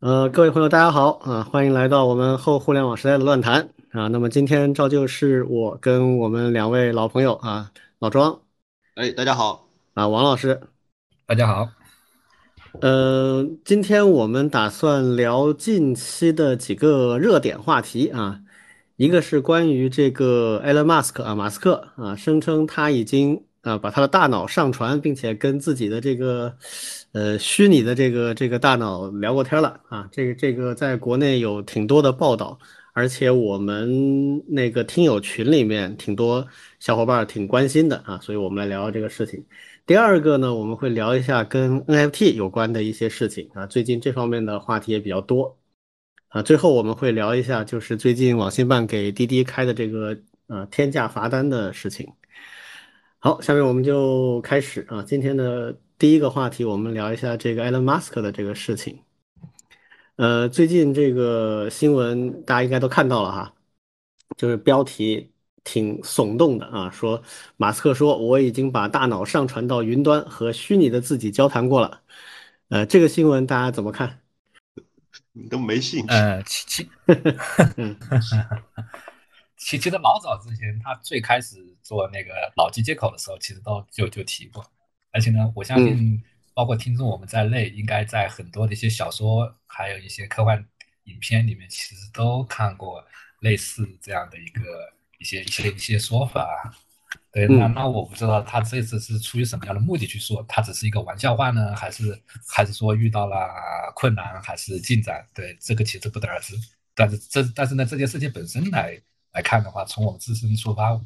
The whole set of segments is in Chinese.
呃，各位朋友，大家好啊，欢迎来到我们后互联网时代的乱谈啊。那么今天照旧是我跟我们两位老朋友啊，老庄，哎，大家好啊，王老师，大家好。呃，今天我们打算聊近期的几个热点话题啊，一个是关于这个 Elon Musk 啊，马斯克啊，声称他已经。啊，把他的大脑上传，并且跟自己的这个，呃，虚拟的这个这个大脑聊过天了啊。这个这个在国内有挺多的报道，而且我们那个听友群里面挺多小伙伴挺关心的啊，所以我们来聊聊这个事情。第二个呢，我们会聊一下跟 NFT 有关的一些事情啊，最近这方面的话题也比较多啊。最后我们会聊一下，就是最近网信办给滴滴开的这个呃天价罚单的事情。好，下面我们就开始啊，今天的第一个话题，我们聊一下这个 Elon Musk 的这个事情。呃，最近这个新闻大家应该都看到了哈，就是标题挺耸动的啊，说马斯克说我已经把大脑上传到云端和虚拟的自己交谈过了。呃，这个新闻大家怎么看？你都没兴趣。呃，其 其，其其实老早之前他最开始。做那个脑机接口的时候，其实都就就提过，而且呢，我相信包括听众我们在内，应该在很多的一些小说，还有一些科幻影片里面，其实都看过类似这样的一个一些一些一些说法。对，那那我不知道他这次是出于什么样的目的去说，他只是一个玩笑话呢，还是还是说遇到了困难，还是进展？对，这个其实不得而知。但是这但是呢，这件事情本身来来看的话，从我们自身出发。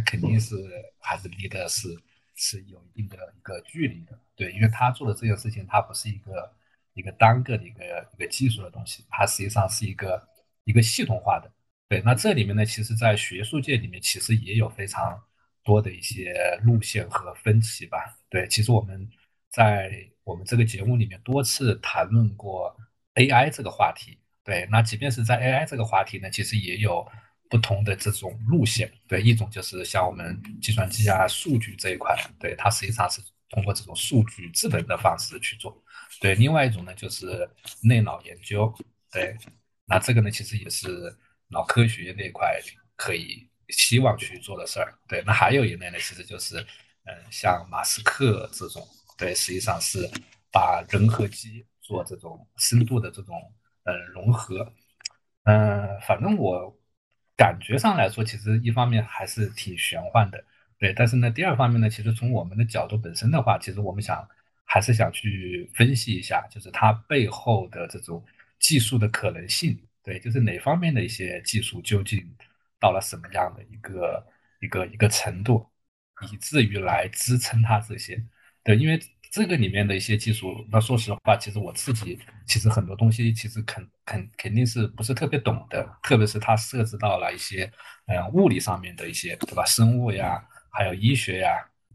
肯定是还是离的是是有一定的一个距离的，对，因为他做的这件事情，它不是一个一个单个的一个一个技术的东西，它实际上是一个一个系统化的，对。那这里面呢，其实，在学术界里面，其实也有非常多的一些路线和分歧吧，对。其实我们在我们这个节目里面多次谈论过 AI 这个话题，对。那即便是在 AI 这个话题呢，其实也有。不同的这种路线，对一种就是像我们计算机啊、数据这一块，对它实际上是通过这种数据智能的方式去做，对另外一种呢就是内脑研究，对，那这个呢其实也是脑科学那块可以希望去做的事儿，对，那还有一类呢其实就是嗯像马斯克这种，对，实际上是把人和机做这种深度的这种嗯融合，嗯，反正我。感觉上来说，其实一方面还是挺玄幻的，对。但是呢，第二方面呢，其实从我们的角度本身的话，其实我们想还是想去分析一下，就是它背后的这种技术的可能性，对，就是哪方面的一些技术究竟到了什么样的一个一个一个程度，以至于来支撑它这些，对，因为。这个里面的一些技术，那说实话，其实我自己其实很多东西其实肯肯肯定是不是特别懂的，特别是它涉及到了一些嗯物理上面的一些，对吧？生物呀，还有医学呀，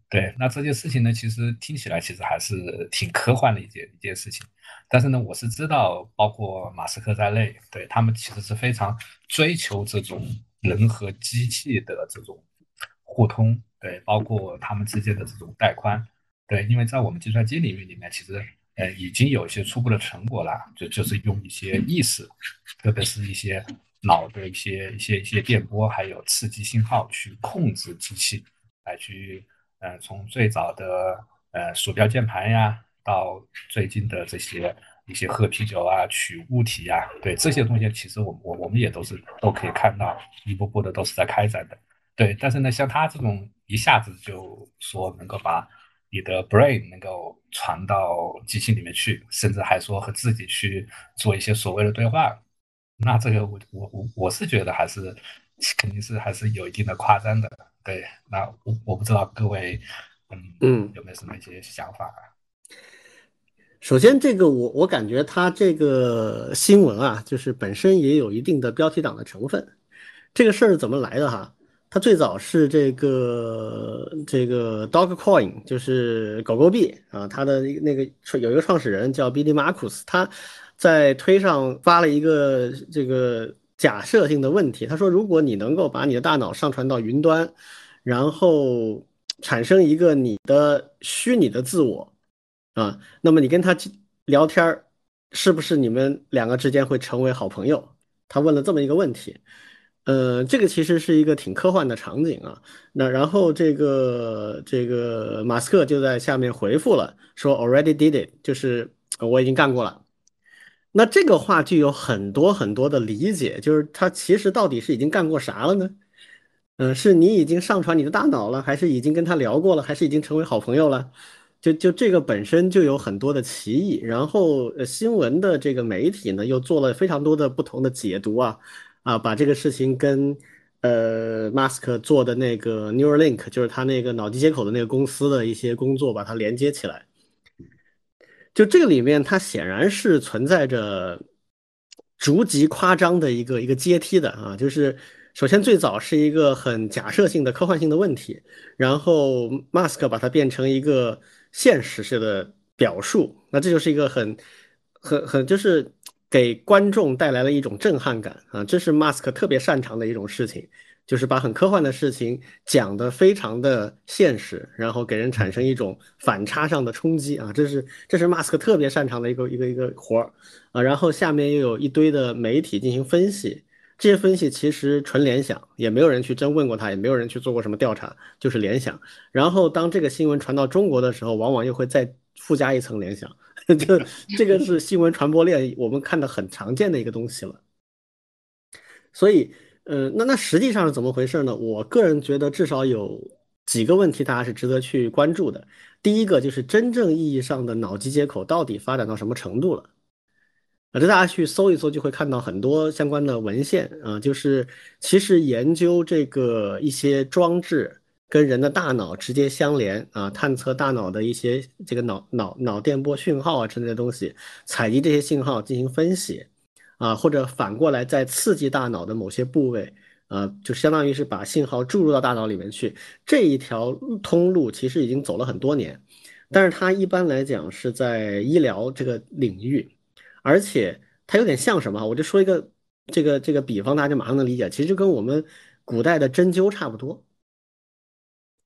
对。那这件事情呢，其实听起来其实还是挺科幻的一件一件事情。但是呢，我是知道，包括马斯克在内，对他们其实是非常追求这种人和机器的这种互通，对，包括他们之间的这种带宽。对，因为在我们计算机领域里面，其实呃已经有一些初步的成果了，就就是用一些意识，特别是一些脑的一些一些一些电波，还有刺激信号去控制机器，来去呃从最早的呃鼠标键盘呀，到最近的这些一些喝啤酒啊、取物体呀，对这些东西，其实我我我们也都是都可以看到一步步的都是在开展的。对，但是呢，像他这种一下子就说能够把你的 brain 能够传到机器里面去，甚至还说和自己去做一些所谓的对话，那这个我我我我是觉得还是肯定是还是有一定的夸张的。对，那我我不知道各位嗯嗯有没有什么一些想法？啊首先，这个我我感觉他这个新闻啊，就是本身也有一定的标题党的成分。这个事儿怎么来的哈？它最早是这个这个 Dogcoin，就是狗狗币啊。它的那个有一个创始人叫 Billy Marcus，他在推上发了一个这个假设性的问题。他说，如果你能够把你的大脑上传到云端，然后产生一个你的虚拟的自我啊，那么你跟他聊天儿，是不是你们两个之间会成为好朋友？他问了这么一个问题。呃，这个其实是一个挺科幻的场景啊。那然后这个这个马斯克就在下面回复了，说 already did it，就是我已经干过了。那这个话就有很多很多的理解，就是他其实到底是已经干过啥了呢？嗯，是你已经上传你的大脑了，还是已经跟他聊过了，还是已经成为好朋友了？就就这个本身就有很多的歧义。然后呃，新闻的这个媒体呢，又做了非常多的不同的解读啊。啊，把这个事情跟呃马斯克做的那个 Neuralink，就是他那个脑机接口的那个公司的一些工作，把它连接起来。就这个里面，它显然是存在着逐级夸张的一个一个阶梯的啊。就是首先最早是一个很假设性的科幻性的问题，然后马斯克把它变成一个现实式的表述，那这就是一个很很很就是。给观众带来了一种震撼感啊，这是马斯克特别擅长的一种事情，就是把很科幻的事情讲得非常的现实，然后给人产生一种反差上的冲击啊，这是这是马斯克特别擅长的一个一个一个活儿啊。然后下面又有一堆的媒体进行分析，这些分析其实纯联想，也没有人去真问过他，也没有人去做过什么调查，就是联想。然后当这个新闻传到中国的时候，往往又会再附加一层联想。就这个是新闻传播链，我们看的很常见的一个东西了。所以，呃，那那实际上是怎么回事呢？我个人觉得至少有几个问题，大家是值得去关注的。第一个就是真正意义上的脑机接口到底发展到什么程度了？啊，这大家去搜一搜就会看到很多相关的文献啊，就是其实研究这个一些装置。跟人的大脑直接相连啊，探测大脑的一些这个脑脑脑电波讯号啊之类的东西，采集这些信号进行分析啊，或者反过来再刺激大脑的某些部位啊，就相当于是把信号注入到大脑里面去。这一条通路其实已经走了很多年，但是它一般来讲是在医疗这个领域，而且它有点像什么？我就说一个这个这个比方，大家马上能理解。其实就跟我们古代的针灸差不多。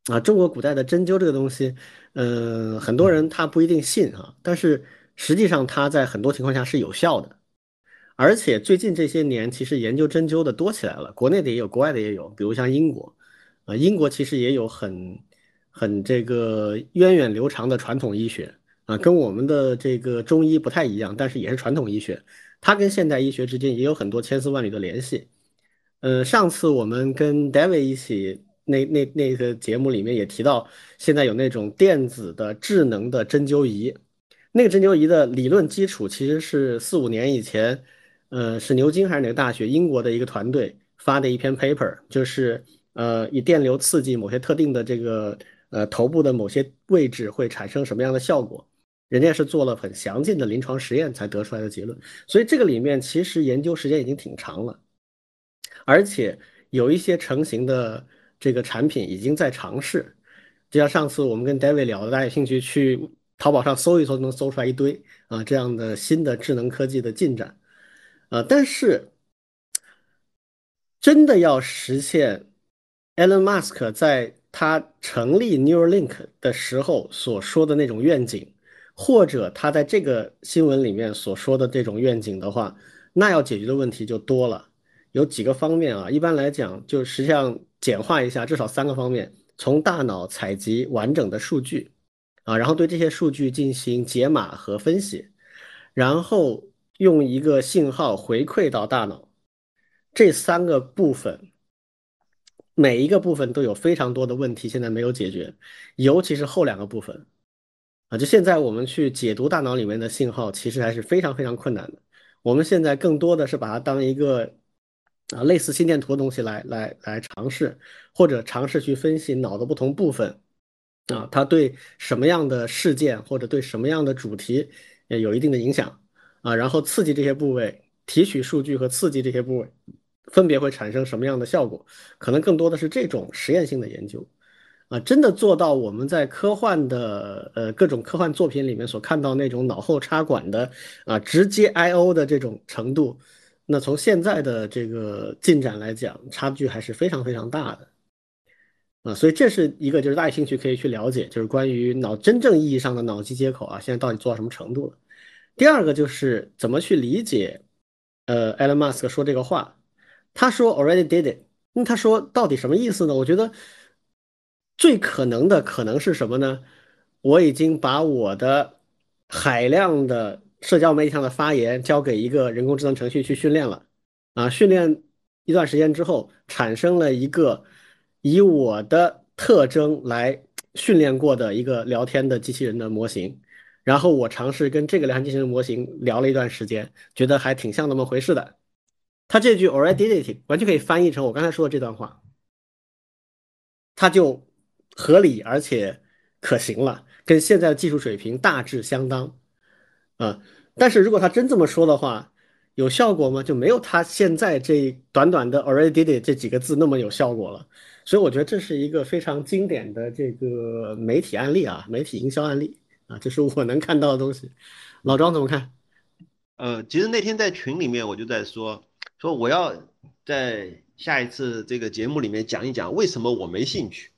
啊，中国古代的针灸这个东西，呃，很多人他不一定信啊，但是实际上它在很多情况下是有效的，而且最近这些年其实研究针灸的多起来了，国内的也有，国外的也有，比如像英国，啊，英国其实也有很很这个源远流长的传统医学啊，跟我们的这个中医不太一样，但是也是传统医学，它跟现代医学之间也有很多千丝万缕的联系。呃，上次我们跟 David 一起。那那那个节目里面也提到，现在有那种电子的智能的针灸仪，那个针灸仪的理论基础其实是四五年以前，呃，是牛津还是哪个大学，英国的一个团队发的一篇 paper，就是呃，以电流刺激某些特定的这个呃头部的某些位置会产生什么样的效果，人家是做了很详尽的临床实验才得出来的结论，所以这个里面其实研究时间已经挺长了，而且有一些成型的。这个产品已经在尝试，就像上次我们跟 David 聊的，大家有兴趣去淘宝上搜一搜，能搜出来一堆啊这样的新的智能科技的进展，啊，但是真的要实现 Elon Musk 在他成立 Neuralink 的时候所说的那种愿景，或者他在这个新闻里面所说的这种愿景的话，那要解决的问题就多了。有几个方面啊，一般来讲，就实际上简化一下，至少三个方面：从大脑采集完整的数据，啊，然后对这些数据进行解码和分析，然后用一个信号回馈到大脑。这三个部分，每一个部分都有非常多的问题，现在没有解决，尤其是后两个部分，啊，就现在我们去解读大脑里面的信号，其实还是非常非常困难的。我们现在更多的是把它当一个。啊，类似心电图的东西来来来尝试，或者尝试去分析脑的不同部分，啊，它对什么样的事件或者对什么样的主题有一定的影响，啊，然后刺激这些部位，提取数据和刺激这些部位，分别会产生什么样的效果？可能更多的是这种实验性的研究，啊，真的做到我们在科幻的呃各种科幻作品里面所看到那种脑后插管的啊，直接 I/O 的这种程度。那从现在的这个进展来讲，差距还是非常非常大的，啊，所以这是一个就是大家兴趣可以去了解，就是关于脑真正意义上的脑机接口啊，现在到底做到什么程度了。第二个就是怎么去理解，呃，Elon Musk 说这个话，他说 already did it，那他说到底什么意思呢？我觉得最可能的可能是什么呢？我已经把我的海量的社交媒体上的发言交给一个人工智能程序去训练了，啊，训练一段时间之后，产生了一个以我的特征来训练过的一个聊天的机器人的模型。然后我尝试跟这个聊天机器人模型聊了一段时间，觉得还挺像那么回事的。他这句 already did 完全可以翻译成我刚才说的这段话，它就合理而且可行了，跟现在的技术水平大致相当啊。但是如果他真这么说的话，有效果吗？就没有他现在这短短的 already did it 这几个字那么有效果了。所以我觉得这是一个非常经典的这个媒体案例啊，媒体营销案例。啊，这是我能看到的东西。老庄怎么看？呃，其实那天在群里面我就在说，说我要在下一次这个节目里面讲一讲为什么我没兴趣。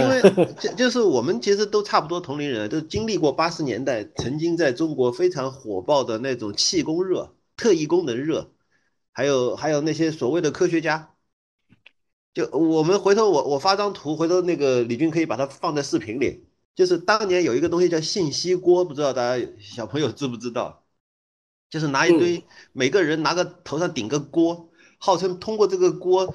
因为就就是我们其实都差不多同龄人，都经历过八十年代曾经在中国非常火爆的那种气功热、特异功能热，还有还有那些所谓的科学家。就我们回头我我发张图，回头那个李军可以把它放在视频里。就是当年有一个东西叫信息锅，不知道大家小朋友知不知道？就是拿一堆，每个人拿个头上顶个锅，号称通过这个锅，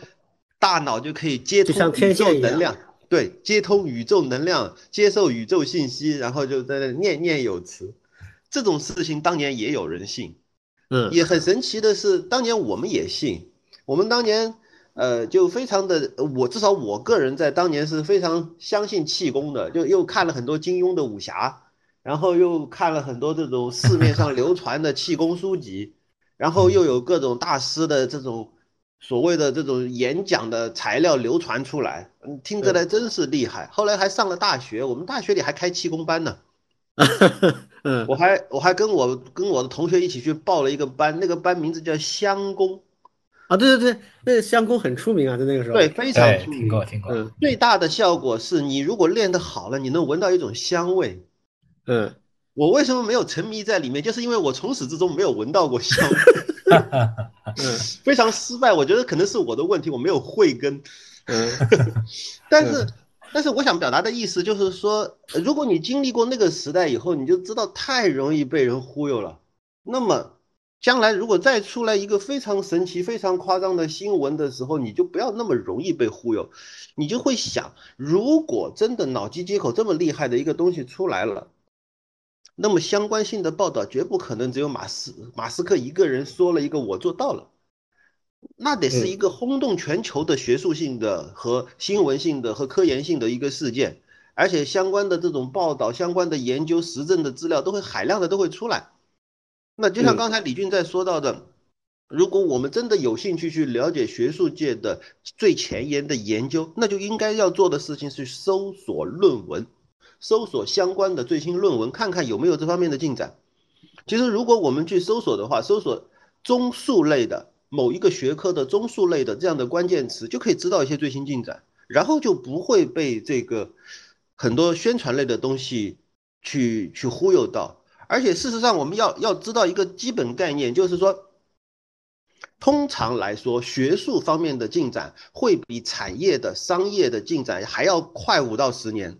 大脑就可以接通宇宙能量，对，接通宇宙能量，接受宇宙信息，然后就在那念念有词。这种事情当年也有人信，嗯，也很神奇的是，当年我们也信，我们当年。呃，就非常的，我至少我个人在当年是非常相信气功的，就又看了很多金庸的武侠，然后又看了很多这种市面上流传的气功书籍，然后又有各种大师的这种所谓的这种演讲的材料流传出来，嗯，听着来真是厉害。后来还上了大学，我们大学里还开气功班呢，嗯，我还我还跟我跟我的同学一起去报了一个班，那个班名字叫香功。啊，对对对，那个香功很出名啊，在那个时候，对，非常出名。听过听过。嗯，最大的效果是你如果练得好了，你能闻到一种香味。嗯，我为什么没有沉迷在里面？就是因为我从始至终没有闻到过香。嗯，非常失败。我觉得可能是我的问题，我没有慧根。嗯，但是，但是我想表达的意思就是说，如果你经历过那个时代以后，你就知道太容易被人忽悠了。那么。将来如果再出来一个非常神奇、非常夸张的新闻的时候，你就不要那么容易被忽悠，你就会想，如果真的脑机接口这么厉害的一个东西出来了，那么相关性的报道绝不可能只有马斯马斯克一个人说了一个我做到了，那得是一个轰动全球的学术性的和新闻性的和科研性的一个事件，而且相关的这种报道、相关的研究、实证的资料都会海量的都会出来。那就像刚才李俊在说到的，如果我们真的有兴趣去了解学术界的最前沿的研究，那就应该要做的事情是搜索论文，搜索相关的最新论文，看看有没有这方面的进展。其实，如果我们去搜索的话，搜索综述类的某一个学科的综述类的这样的关键词，就可以知道一些最新进展，然后就不会被这个很多宣传类的东西去去忽悠到。而且事实上，我们要要知道一个基本概念，就是说，通常来说，学术方面的进展会比产业的、商业的进展还要快五到十年。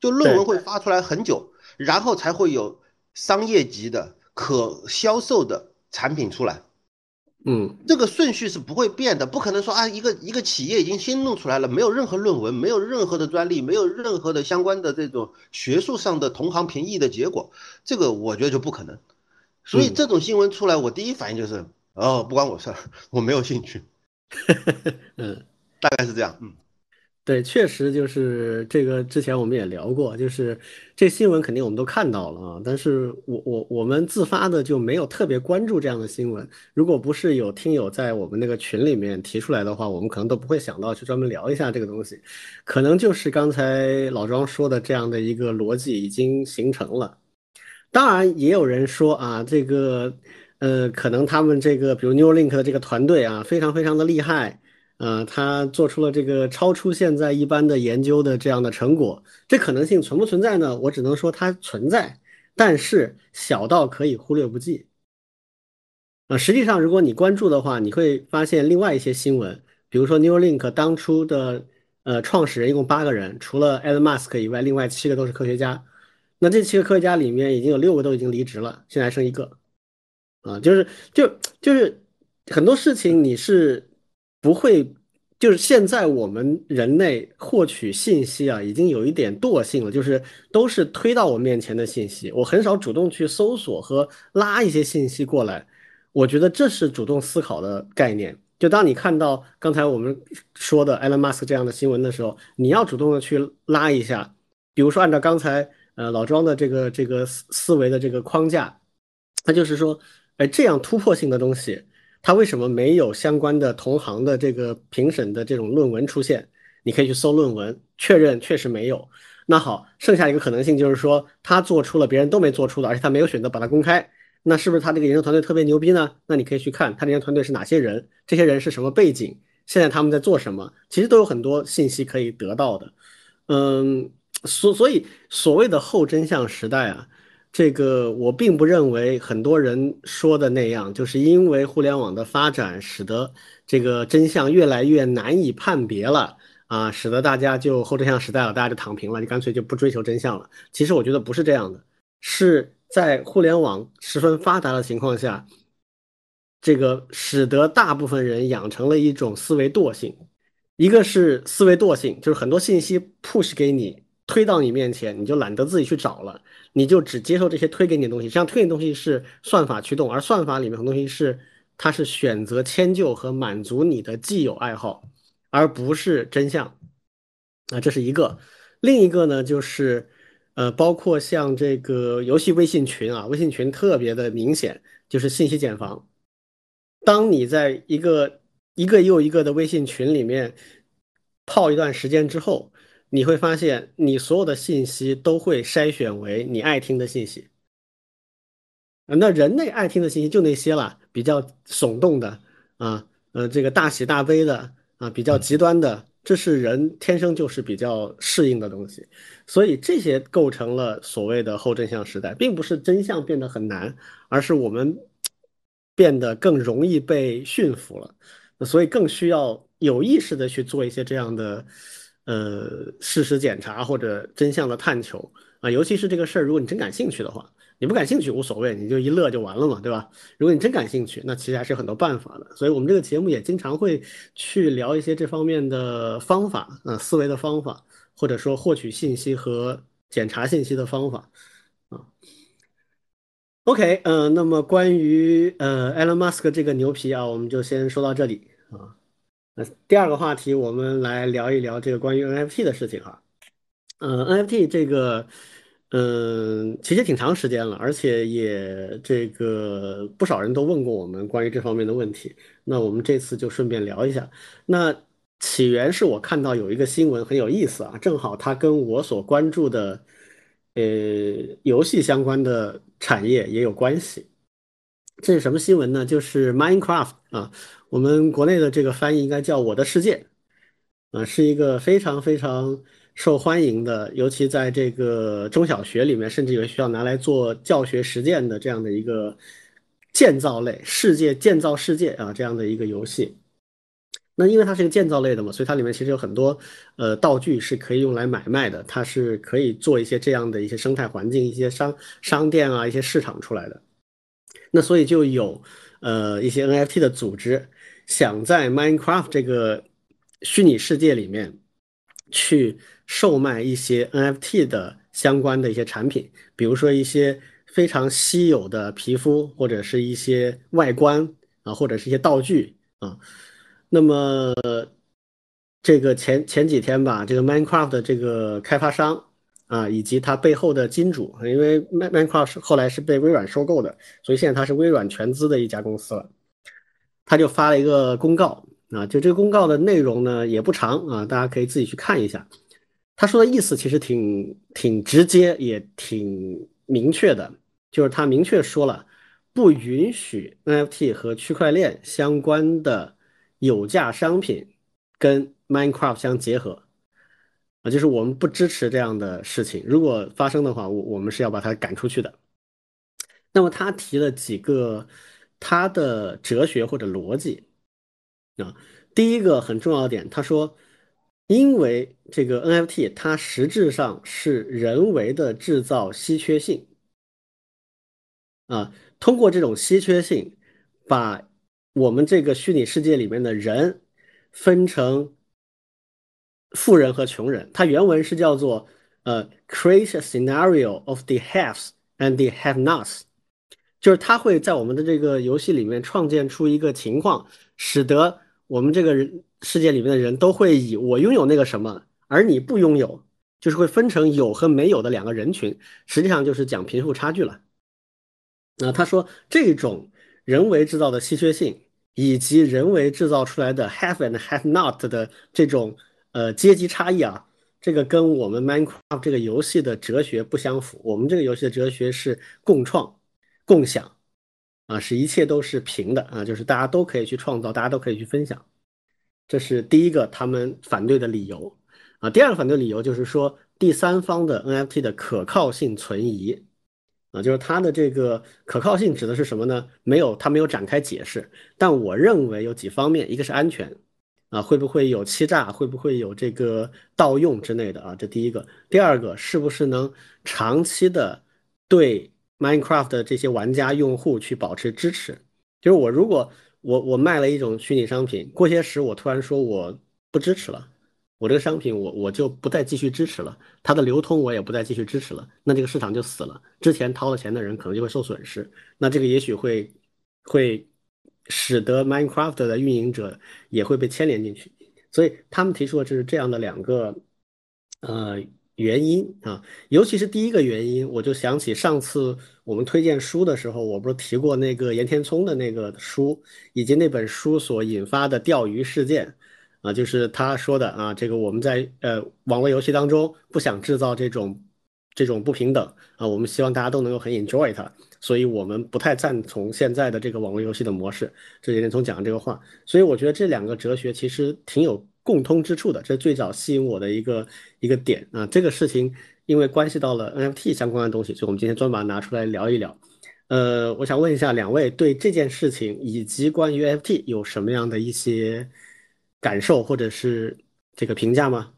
就论文会发出来很久，然后才会有商业级的可销售的产品出来。嗯，这个顺序是不会变的，不可能说啊，一个一个企业已经先弄出来了，没有任何论文，没有任何的专利，没有任何的相关的这种学术上的同行评议的结果，这个我觉得就不可能。所以这种新闻出来，我第一反应就是，哦，不关我事儿，我没有兴趣。嗯，大概是这样，嗯。对，确实就是这个。之前我们也聊过，就是这新闻肯定我们都看到了啊。但是我我我们自发的就没有特别关注这样的新闻。如果不是有听友在我们那个群里面提出来的话，我们可能都不会想到去专门聊一下这个东西。可能就是刚才老庄说的这样的一个逻辑已经形成了。当然，也有人说啊，这个呃，可能他们这个比如 Neuralink 的这个团队啊，非常非常的厉害。呃，他做出了这个超出现在一般的研究的这样的成果，这可能性存不存在呢？我只能说它存在，但是小到可以忽略不计。啊，实际上如果你关注的话，你会发现另外一些新闻，比如说 Neuralink 当初的呃创始人一共八个人，除了 Elon Musk 以外，另外七个都是科学家。那这七个科学家里面已经有六个都已经离职了，现在还剩一个。啊，就是就就是很多事情你是不会。就是现在我们人类获取信息啊，已经有一点惰性了，就是都是推到我面前的信息，我很少主动去搜索和拉一些信息过来。我觉得这是主动思考的概念。就当你看到刚才我们说的 Elon Musk 这样的新闻的时候，你要主动的去拉一下。比如说按照刚才呃老庄的这个这个思思维的这个框架，他就是说，哎，这样突破性的东西。他为什么没有相关的同行的这个评审的这种论文出现？你可以去搜论文，确认确实没有。那好，剩下一个可能性就是说，他做出了别人都没做出的，而且他没有选择把它公开。那是不是他这个研究团队特别牛逼呢？那你可以去看他这研究团队是哪些人，这些人是什么背景，现在他们在做什么，其实都有很多信息可以得到的。嗯，所所以所谓的后真相时代啊。这个我并不认为很多人说的那样，就是因为互联网的发展，使得这个真相越来越难以判别了啊，使得大家就后真相时代了，大家就躺平了，就干脆就不追求真相了。其实我觉得不是这样的，是在互联网十分发达的情况下，这个使得大部分人养成了一种思维惰性，一个是思维惰性，就是很多信息 push 给你。推到你面前，你就懒得自己去找了，你就只接受这些推给你的东西。实际上，推给的东西是算法驱动，而算法里面很多东西是它是选择迁就和满足你的既有爱好，而不是真相。啊，这是一个。另一个呢，就是呃，包括像这个游戏微信群啊，微信群特别的明显，就是信息茧房。当你在一个一个又一个的微信群里面泡一段时间之后。你会发现，你所有的信息都会筛选为你爱听的信息。那人类爱听的信息就那些了，比较耸动的啊，呃，这个大喜大悲的啊，比较极端的，这是人天生就是比较适应的东西。所以这些构成了所谓的后真相时代，并不是真相变得很难，而是我们变得更容易被驯服了。所以更需要有意识的去做一些这样的。呃，事实检查或者真相的探求啊，尤其是这个事儿，如果你真感兴趣的话，你不感兴趣无所谓，你就一乐就完了嘛，对吧？如果你真感兴趣，那其实还是有很多办法的。所以我们这个节目也经常会去聊一些这方面的方法，呃，思维的方法，或者说获取信息和检查信息的方法啊。OK，嗯，那么关于呃 Elon Musk 这个牛皮啊，我们就先说到这里啊。第二个话题，我们来聊一聊这个关于 NFT 的事情哈。嗯，NFT 这个，嗯，其实挺长时间了，而且也这个不少人都问过我们关于这方面的问题。那我们这次就顺便聊一下。那起源是我看到有一个新闻很有意思啊，正好它跟我所关注的呃游戏相关的产业也有关系。这是什么新闻呢？就是 Minecraft 啊。我们国内的这个翻译应该叫《我的世界》，啊，是一个非常非常受欢迎的，尤其在这个中小学里面，甚至有需要拿来做教学实践的这样的一个建造类世界建造世界啊这样的一个游戏。那因为它是一个建造类的嘛，所以它里面其实有很多呃道具是可以用来买卖的，它是可以做一些这样的一些生态环境、一些商商店啊、一些市场出来的。那所以就有呃一些 NFT 的组织。想在 Minecraft 这个虚拟世界里面去售卖一些 NFT 的相关的一些产品，比如说一些非常稀有的皮肤，或者是一些外观啊，或者是一些道具啊。那么这个前前几天吧，这个 Minecraft 的这个开发商啊，以及它背后的金主，因为 Minecraft 后来是被微软收购的，所以现在它是微软全资的一家公司了。他就发了一个公告啊，就这个公告的内容呢也不长啊，大家可以自己去看一下。他说的意思其实挺挺直接，也挺明确的，就是他明确说了，不允许 NFT 和区块链相关的有价商品跟 Minecraft 相结合啊，就是我们不支持这样的事情。如果发生的话，我我们是要把它赶出去的那么他提了几个他的哲学或者逻辑。啊，第一个很重要的点，他说，因为这个 NFT 它实质上是人为的制造稀缺性。啊，通过这种稀缺性，把我们这个虚拟世界里面的人分成富人和穷人，它原文是叫做呃，create a scenario of the haves and the have-nots。就是它会在我们的这个游戏里面创建出一个情况，使得我们这个人世界里面的人都会以我拥有那个什么，而你不拥有，就是会分成有和没有的两个人群，实际上就是讲贫富差距了。那他说这种人为制造的稀缺性，以及人为制造出来的 have and have not 的这种呃阶级差异啊，这个跟我们 Minecraft 这个游戏的哲学不相符。我们这个游戏的哲学是共创。共享啊，是一切都是平的啊，就是大家都可以去创造，大家都可以去分享，这是第一个他们反对的理由啊。第二个反对理由就是说，第三方的 NFT 的可靠性存疑啊，就是它的这个可靠性指的是什么呢？没有，它没有展开解释。但我认为有几方面，一个是安全啊，会不会有欺诈，会不会有这个盗用之类的啊？这第一个。第二个，是不是能长期的对？Minecraft 的这些玩家用户去保持支持，就是我如果我我卖了一种虚拟商品，过些时我突然说我不支持了，我这个商品我我就不再继续支持了，它的流通我也不再继续支持了，那这个市场就死了，之前掏了钱的人可能就会受损失，那这个也许会会使得 Minecraft 的运营者也会被牵连进去，所以他们提出的就是这样的两个呃。原因啊，尤其是第一个原因，我就想起上次我们推荐书的时候，我不是提过那个岩田聪的那个书，以及那本书所引发的钓鱼事件啊，就是他说的啊，这个我们在呃网络游戏当中不想制造这种这种不平等啊，我们希望大家都能够很 enjoy 它，所以我们不太赞同现在的这个网络游戏的模式。这岩田聪讲的这个话，所以我觉得这两个哲学其实挺有。共通之处的，这是最早吸引我的一个一个点啊！这个事情因为关系到了 NFT 相关的东西，所以我们今天专门把它拿出来聊一聊。呃，我想问一下两位对这件事情以及关于 NFT 有什么样的一些感受或者是这个评价吗？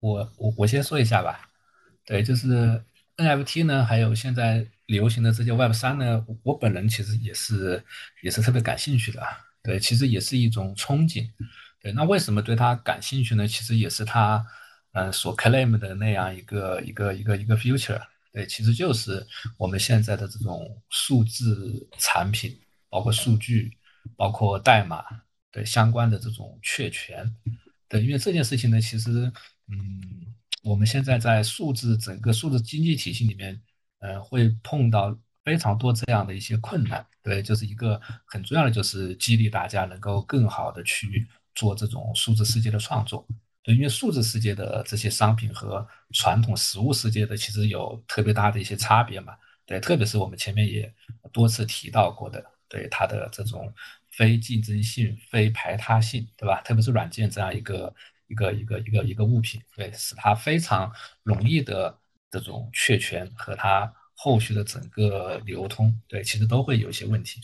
我我我先说一下吧。对，就是 NFT 呢，还有现在流行的这些 Web 三呢，我本人其实也是也是特别感兴趣的啊。对，其实也是一种憧憬。对，那为什么对他感兴趣呢？其实也是他，嗯，所 claim 的那样一个一个一个一个 future。对，其实就是我们现在的这种数字产品，包括数据，包括代码，对相关的这种确权。对，因为这件事情呢，其实，嗯，我们现在在数字整个数字经济体系里面，呃，会碰到非常多这样的一些困难。对，就是一个很重要的，就是激励大家能够更好的去。做这种数字世界的创作，对，因为数字世界的这些商品和传统实物世界的其实有特别大的一些差别嘛，对，特别是我们前面也多次提到过的，对它的这种非竞争性、非排他性，对吧？特别是软件这样一个一个一个一个一个物品，对，使它非常容易的这种确权和它后续的整个流通，对，其实都会有一些问题。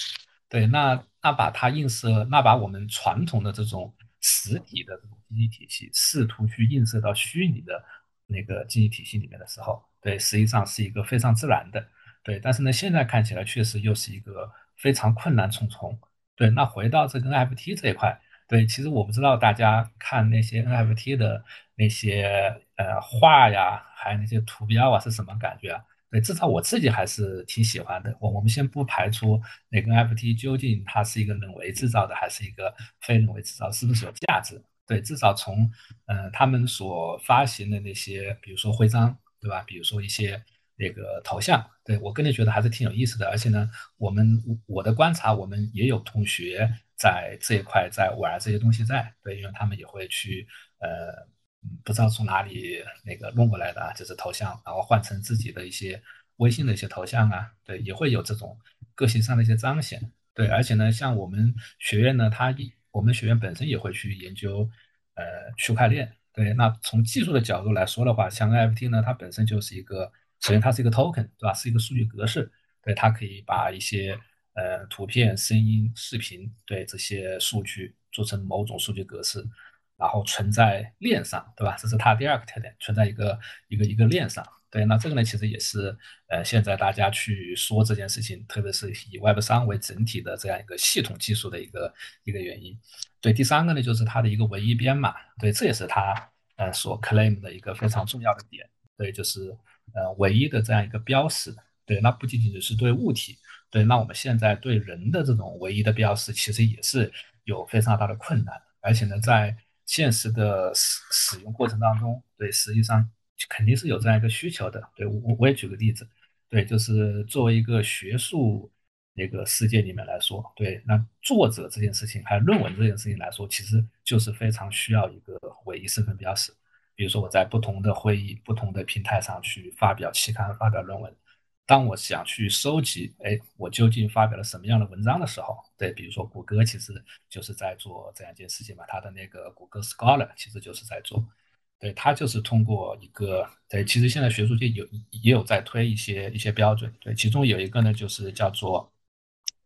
对，那那把它映射，那把我们传统的这种实体的这种经济体系，试图去映射到虚拟的那个经济体系里面的时候，对，实际上是一个非常自然的，对。但是呢，现在看起来确实又是一个非常困难重重。对，那回到这个 NFT 这一块，对，其实我不知道大家看那些 NFT 的那些呃画呀，还有那些图标啊，是什么感觉啊？对，至少我自己还是挺喜欢的。我我们先不排除那个 FT 究竟它是一个人为制造的，还是一个非人为制造，是不是有价值？对，至少从呃他们所发行的那些，比如说徽章，对吧？比如说一些那个头像，对我个人觉得还是挺有意思的。而且呢，我们我的观察，我们也有同学在这一块在玩这些东西，在对，因为他们也会去呃。不知道从哪里那个弄过来的，就是头像，然后换成自己的一些微信的一些头像啊，对，也会有这种个性上的一些彰显，对，而且呢，像我们学院呢，它我们学院本身也会去研究呃区块链，对，那从技术的角度来说的话，像 NFT 呢，它本身就是一个，首先它是一个 token，对吧？是一个数据格式，对，它可以把一些呃图片、声音、视频，对这些数据做成某种数据格式，然后存在链上，对吧？这是它第二个特点，存在一个一个一个链上。对，那这个呢，其实也是呃现在大家去说这件事情，特别是以 Web 三为整体的这样一个系统技术的一个一个原因。对，第三个呢，就是它的一个唯一编码，对，这也是它呃所 claim 的一个非常重要的点。对，就是呃唯一的这样一个标识。对，那不仅仅只是对物体，对，那我们现在对人的这种唯一的标识，其实也是有非常大的困难，而且呢，在现实的使使用过程当中，对，实际上肯定是有这样一个需求的。对我我也举个例子，对，就是作为一个学术那个世界里面来说，对，那作者这件事情，还有论文这件事情来说，其实就是非常需要一个唯一身份标识。比如说我在不同的会议、不同的平台上去发表期刊、发表论文。当我想去收集，哎，我究竟发表了什么样的文章的时候，对，比如说谷歌其实就是在做这样一件事情嘛，它的那个谷歌 Scholar 其实就是在做，对，它就是通过一个，对，其实现在学术界有也有在推一些一些标准，对，其中有一个呢就是叫做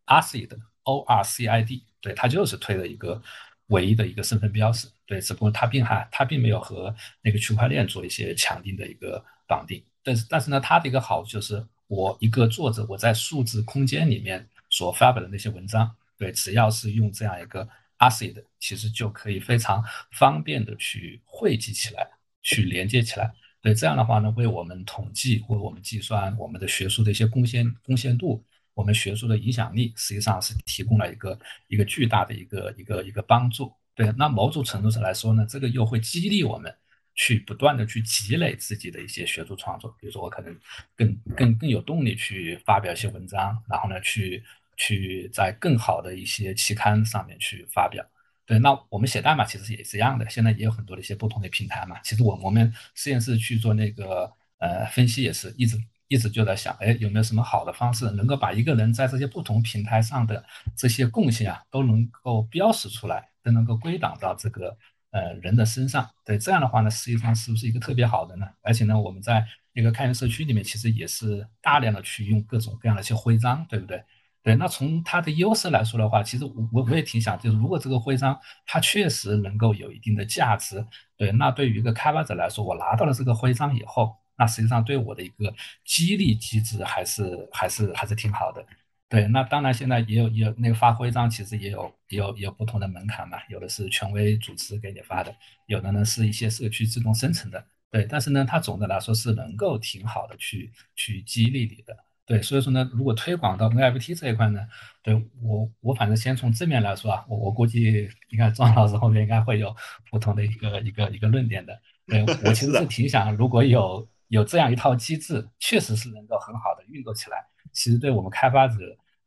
，Acid O R C I D，对，它就是推了一个唯一的一个身份标识，对，只不过它并还它并没有和那个区块链做一些强定的一个绑定，但是但是呢，它的一个好处就是。我一个作者，我在数字空间里面所发表的那些文章，对，只要是用这样一个 ACID，其实就可以非常方便的去汇集起来，去连接起来。对，这样的话呢，为我们统计为我们计算我们的学术的一些贡献贡献度，我们学术的影响力，实际上是提供了一个一个巨大的一个一个一个帮助。对，那某种程度上来说呢，这个又会激励我们。去不断的去积累自己的一些学术创作，比如说我可能更更更有动力去发表一些文章，然后呢去去在更好的一些期刊上面去发表。对，那我们写代码其实也是一样的，现在也有很多的一些不同的平台嘛。其实我我们实验室去做那个呃分析也是一直一直就在想，哎，有没有什么好的方式能够把一个人在这些不同平台上的这些贡献啊都能够标识出来，都能够归档到这个。呃，人的身上，对这样的话呢，实际上是不是一个特别好的呢？而且呢，我们在那个开源社区里面，其实也是大量的去用各种各样的一些徽章，对不对？对，那从它的优势来说的话，其实我我我也挺想，就是如果这个徽章它确实能够有一定的价值，对，那对于一个开发者来说，我拿到了这个徽章以后，那实际上对我的一个激励机制还是还是还是挺好的。对，那当然现在也有也有那个发徽章，其实也有也有也有不同的门槛嘛，有的是权威组织给你发的，有的呢是一些社区自动生成的。对，但是呢，它总的来说是能够挺好的去去激励你的。对，所以说呢，如果推广到 NFT 这一块呢，对我我反正先从正面来说啊，我我估计应该庄老师后面应该会有不同的一个一个一个论点的。对我其实是挺想，如果有有这样一套机制，确实是能够很好的运作起来，其实对我们开发者。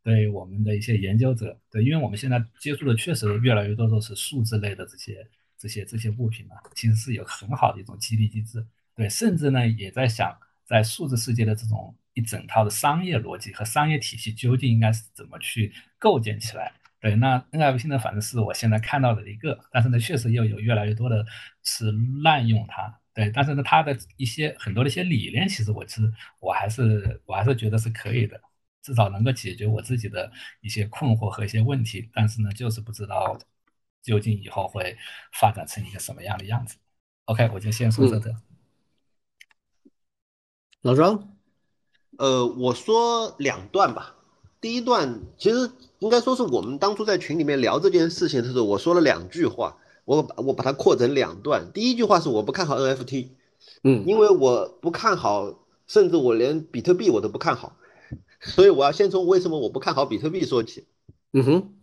对我们的一些研究者，对，因为我们现在接触的确实越来越多都是数字类的这些、这些、这些物品嘛，其实是有很好的一种激励机制。对，甚至呢也在想，在数字世界的这种一整套的商业逻辑和商业体系究竟应该是怎么去构建起来。对，那 NFT 呢，反正是我现在看到的一个，但是呢，确实又有越来越多的是滥用它。对，但是呢，它的一些很多的一些理念，其实我是我还是我还是觉得是可以的。至少能够解决我自己的一些困惑和一些问题，但是呢，就是不知道究竟以后会发展成一个什么样的样子。OK，我就先说这个。老庄，呃，我说两段吧。第一段其实应该说是我们当初在群里面聊这件事情的时候，我说了两句话，我我把它扩成两段。第一句话是我不看好 NFT，嗯，因为我不看好，甚至我连比特币我都不看好。所以我要先从为什么我不看好比特币说起。嗯哼，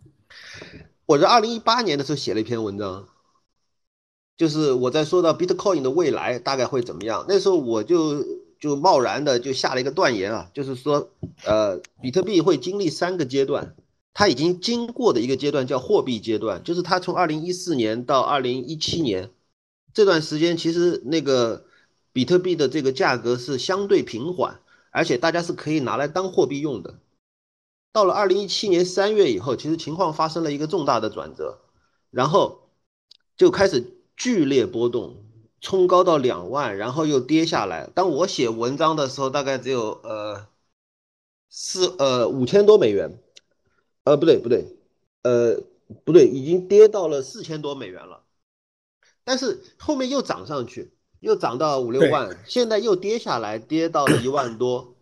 我在二零一八年的时候写了一篇文章，就是我在说到 Bitcoin 的未来大概会怎么样。那时候我就就贸然的就下了一个断言啊，就是说，呃，比特币会经历三个阶段，它已经经过的一个阶段叫货币阶段，就是它从二零一四年到二零一七年这段时间，其实那个比特币的这个价格是相对平缓。而且大家是可以拿来当货币用的。到了二零一七年三月以后，其实情况发生了一个重大的转折，然后就开始剧烈波动，冲高到两万，然后又跌下来。当我写文章的时候，大概只有呃四呃五千多美元，呃不对不对，呃不对，已经跌到了四千多美元了，但是后面又涨上去，又涨到五六万，现在又跌下来，跌到了一万多，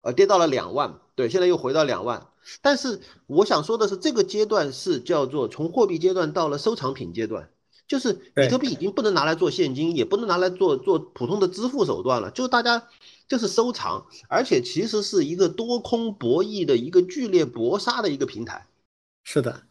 呃跌到了两万，对，现在又回到两万。但是我想说的是，这个阶段是叫做从货币阶段到了收藏品阶段，就是比特币已经不能拿来做现金，也不能拿来做做普通的支付手段了，就大家就是收藏，而且其实是一个多空博弈的一个剧烈搏杀的一个平台。是的。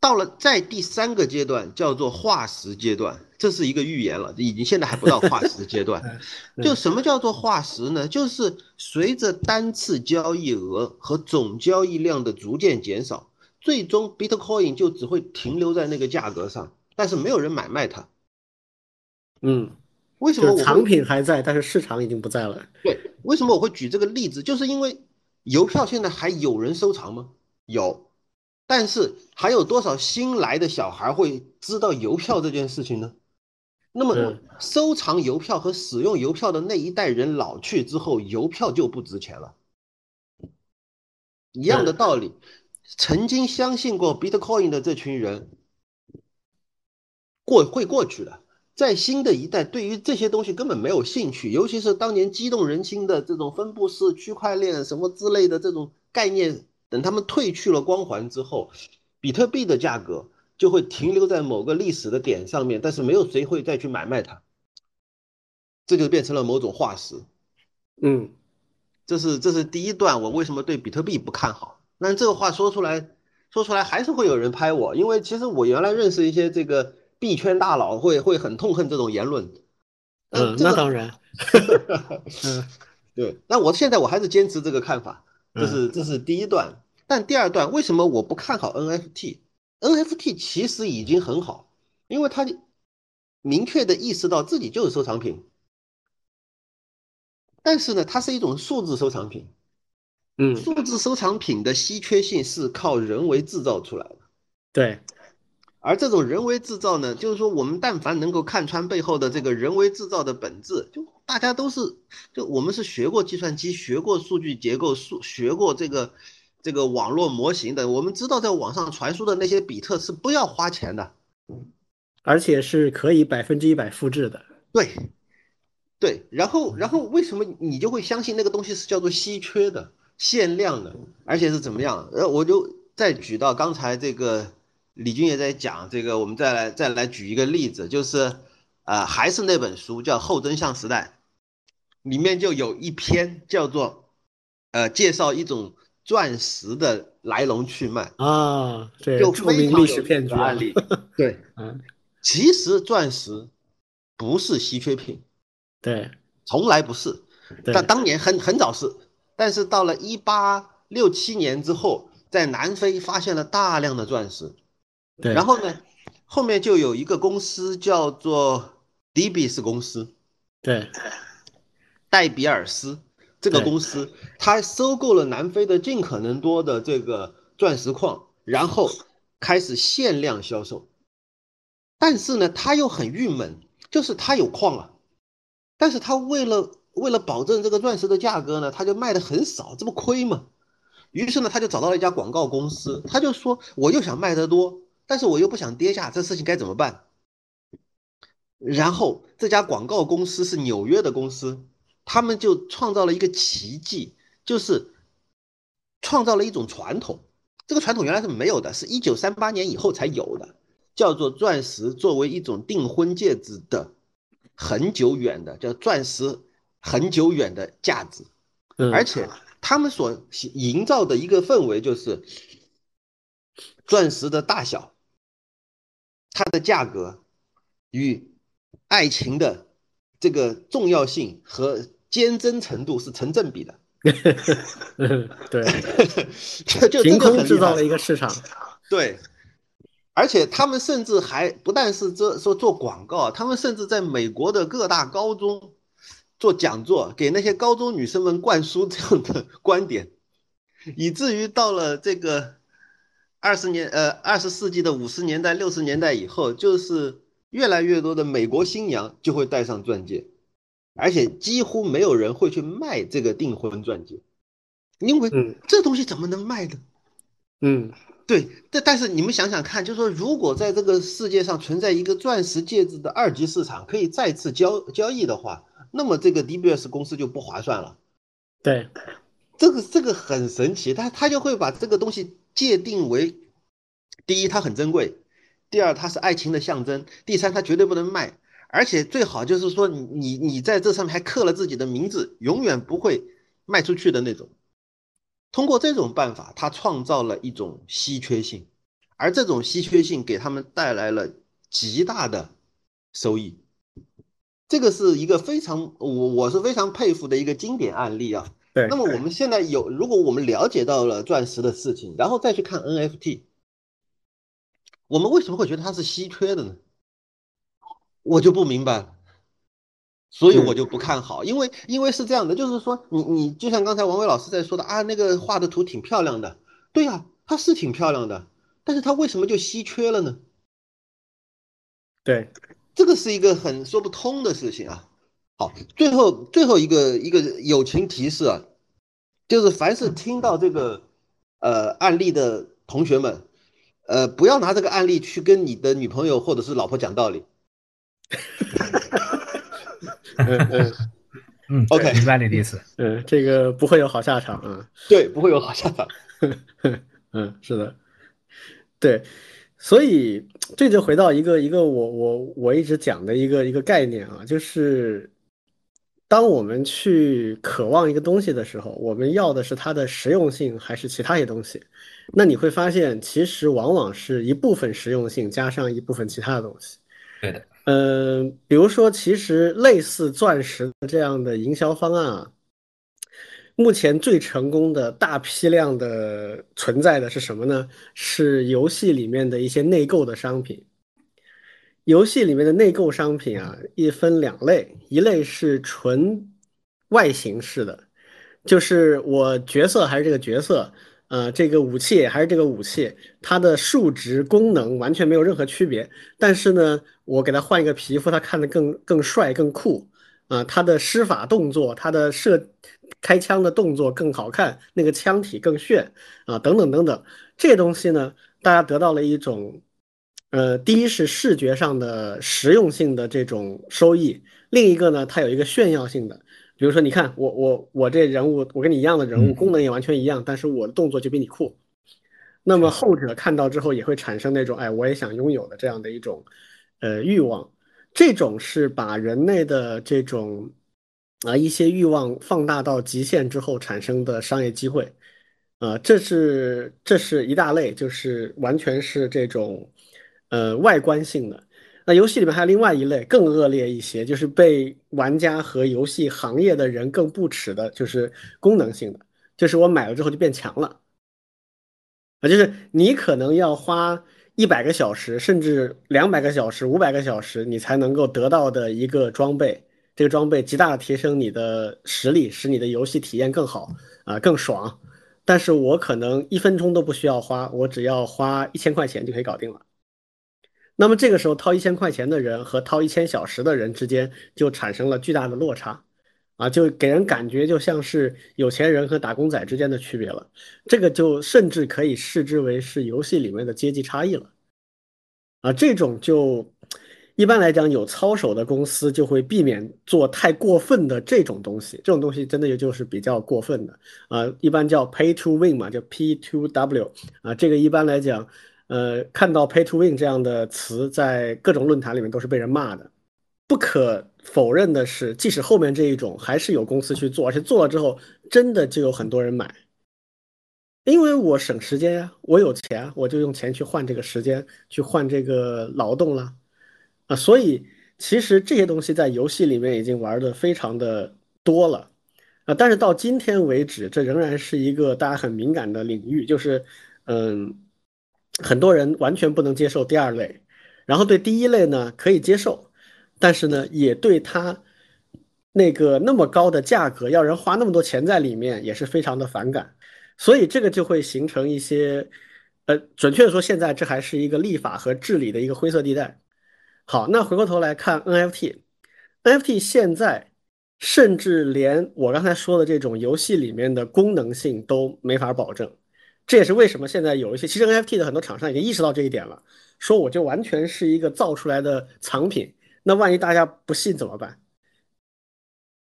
到了在第三个阶段，叫做化石阶段，这是一个预言了，已经现在还不到化石阶段。就什么叫做化石呢？就是随着单次交易额和总交易量的逐渐减少，最终 Bitcoin 就只会停留在那个价格上，但是没有人买卖它。嗯，为什么？藏品还在，但是市场已经不在了。对，为什么我会举这个例子？就是因为邮票现在还有人收藏吗？有。但是还有多少新来的小孩会知道邮票这件事情呢？那么收藏邮票和使用邮票的那一代人老去之后，邮票就不值钱了。一样的道理，曾经相信过 Bitcoin 的这群人过会过去的，在新的一代对于这些东西根本没有兴趣，尤其是当年激动人心的这种分布式区块链什么之类的这种概念。等他们褪去了光环之后，比特币的价格就会停留在某个历史的点上面，但是没有谁会再去买卖它，这就变成了某种化石。嗯，这是这是第一段，我为什么对比特币不看好？那这个话说出来，说出来还是会有人拍我，因为其实我原来认识一些这个币圈大佬，会会很痛恨这种言论。嗯，那当然。嗯，对，那我现在我还是坚持这个看法。这是这是第一段，但第二段为什么我不看好 NFT？NFT 其实已经很好，因为它明确的意识到自己就是收藏品，但是呢，它是一种数字收藏品，嗯，数字收藏品的稀缺性是靠人为制造出来的，对。而这种人为制造呢，就是说，我们但凡能够看穿背后的这个人为制造的本质，就大家都是，就我们是学过计算机、学过数据结构、数学过这个这个网络模型的，我们知道在网上传输的那些比特是不要花钱的，而且是可以百分之一百复制的。对，对，然后然后为什么你就会相信那个东西是叫做稀缺的、限量的，而且是怎么样？呃，我就再举到刚才这个。李军也在讲这个，我们再来再来举一个例子，就是，呃，还是那本书叫《后真相时代》，里面就有一篇叫做，呃，介绍一种钻石的来龙去脉啊，对，就著名历史骗局案例。对，嗯，其实钻石不是稀缺品，对，从来不是，但当年很很早是，但是到了一八六七年之后，在南非发现了大量的钻石。然后呢，后面就有一个公司叫做 DBS 公司，对，戴比尔斯这个公司，它收购了南非的尽可能多的这个钻石矿，然后开始限量销售。但是呢，他又很郁闷，就是他有矿啊，但是他为了为了保证这个钻石的价格呢，他就卖的很少，这不亏吗？于是呢，他就找到了一家广告公司，他就说，我又想卖得多。但是我又不想跌价，这事情该怎么办？然后这家广告公司是纽约的公司，他们就创造了一个奇迹，就是创造了一种传统。这个传统原来是没有的，是一九三八年以后才有的，叫做钻石作为一种订婚戒指的很久远的叫钻石很久远的价值。而且他们所营造的一个氛围就是钻石的大小。它的价格与爱情的这个重要性和坚贞程度是成正比的。对，就凭空制造了一个市场。对，而且他们甚至还不但是这说做广告，他们甚至在美国的各大高中做讲座，给那些高中女生们灌输这样的观点，以至于到了这个。二十年，呃，二十世纪的五十年代、六十年代以后，就是越来越多的美国新娘就会戴上钻戒，而且几乎没有人会去卖这个订婚钻戒，因为嗯这东西怎么能卖呢？嗯对，但但是你们想想看，就是说，如果在这个世界上存在一个钻石戒指的二级市场，可以再次交交易的话，那么这个 DBS 公司就不划算了。对，这个这个很神奇，他他就会把这个东西界定为，第一它很珍贵，第二它是爱情的象征，第三它绝对不能卖，而且最好就是说你你你在这上面还刻了自己的名字，永远不会卖出去的那种。通过这种办法，他创造了一种稀缺性，而这种稀缺性给他们带来了极大的收益。这个是一个非常我我是非常佩服的一个经典案例啊。对那么我们现在有，如果我们了解到了钻石的事情，然后再去看 NFT，我们为什么会觉得它是稀缺的呢？我就不明白了。所以我就不看好，因为因为是这样的，就是说你你就像刚才王伟老师在说的啊，那个画的图挺漂亮的，对呀、它是挺漂亮的，但是它为什么就稀缺了呢？对，这个是一个很说不通的事情啊。好，最后最后一个一个友情提示啊，就是凡是听到这个呃案例的同学们，呃，不要拿这个案例去跟你的女朋友或者是老婆讲道理。嗯嗯嗯 OK 明白你的意思。嗯，这个不会有好下场啊。对，不会有好下场。嗯，是的，对，所以这就回到一个一个我我我一直讲的一个一个概念啊，就是当我们去渴望一个东西的时候，我们要的是它的实用性还是其他一些东西？那你会发现，其实往往是一部分实用性加上一部分其他的东西。对的，嗯，比如说，其实类似钻石的这样的营销方案啊，目前最成功的大批量的存在的是什么呢？是游戏里面的一些内购的商品。游戏里面的内购商品啊，一分两类，一类是纯外形式的，就是我角色还是这个角色，呃，这个武器还是这个武器，它的数值功能完全没有任何区别，但是呢，我给它换一个皮肤，它看得更更帅更酷啊、它的施法动作，它的射开枪的动作更好看，那个枪体更炫啊、等等等等，这些东西呢，大家得到了一种。呃，第一是视觉上的实用性的这种收益，另一个呢，它有一个炫耀性的，比如说，你看我我我这人物，我跟你一样的人物，嗯功能也完全一样，但是我的动作就比你酷。那么后者看到之后也会产生那种，哎，我也想拥有的这样的一种呃欲望。这种是把人类的这种啊、一些欲望放大到极限之后产生的商业机会。啊，这是这是一大类，就是完全是这种呃外观性的。那游戏里面还有另外一类更恶劣一些，就是被玩家和游戏行业的人更不耻的，就是功能性的，就是我买了之后就变强了。啊，就是你可能要花一百个小时，甚至两百个小时、五百个小时，你才能够得到的一个装备。这个装备极大的提升你的实力，使你的游戏体验更好啊，更爽。但是我可能一分钟都不需要花，我只要花一千块钱就可以搞定了。那么这个时候掏一千块钱的人和掏一千小时的人之间就产生了巨大的落差，啊，就给人感觉就像是有钱人和打工仔之间的区别了。这个就甚至可以视之为是游戏里面的阶级差异了。啊，这种就一般来讲有操守的公司就会避免做太过分的这种东西，这种东西真的也就是比较过分的啊，一般叫 pay to win 嘛，叫 P to W 啊，这个一般来讲，呃，看到 pay to win 这样的词在各种论坛里面都是被人骂的。不可否认的是，即使后面这一种还是有公司去做，而且做了之后真的就有很多人买。因为我省时间呀，我有钱，我就用钱去换这个时间，去换这个劳动了，啊，所以其实这些东西在游戏里面已经玩的非常的多了，啊，但是到今天为止，这仍然是一个大家很敏感的领域，就是，嗯，很多人完全不能接受第二类，然后对第一类呢可以接受，但是呢也对它那个那么高的价格，要人花那么多钱在里面，也是非常的反感。所以这个就会形成一些，呃，准确的说，现在这还是一个立法和治理的一个灰色地带。好，那回过头来看 NFT，NFT 现在甚至连我刚才说的这种游戏里面的功能性都没法保证。这也是为什么现在有一些其实 NFT 的很多厂商已经意识到这一点了，说我就完全是一个造出来的藏品，那万一大家不信怎么办？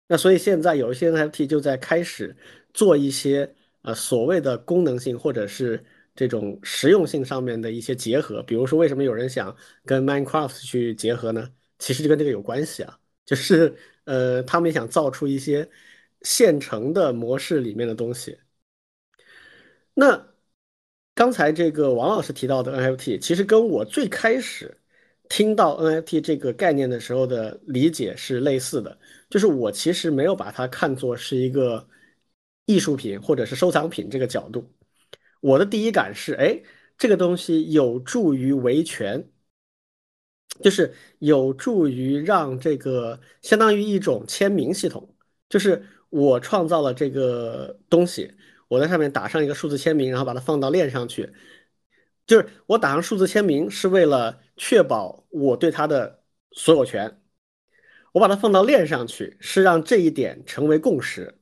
那所以现在有一些 NFT 就在开始做一些呃所谓的功能性或者是这种实用性上面的一些结合，比如说为什么有人想跟 Minecraft 去结合呢？其实就跟这个有关系啊，就是呃他们想造出一些现成的模式里面的东西。那刚才这个王老师提到的 NFT，其实跟我最开始听到 NFT 这个概念的时候的理解是类似的，就是我其实没有把它看作是一个艺术品或者是收藏品这个角度。我的第一感是，哎，这个东西有助于维权，就是有助于让这个相当于一种签名系统，就是我创造了这个东西。我在上面打上一个数字签名，然后把它放到链上去，就是我打上数字签名是为了确保我对它的所有权，我把它放到链上去是让这一点成为共识。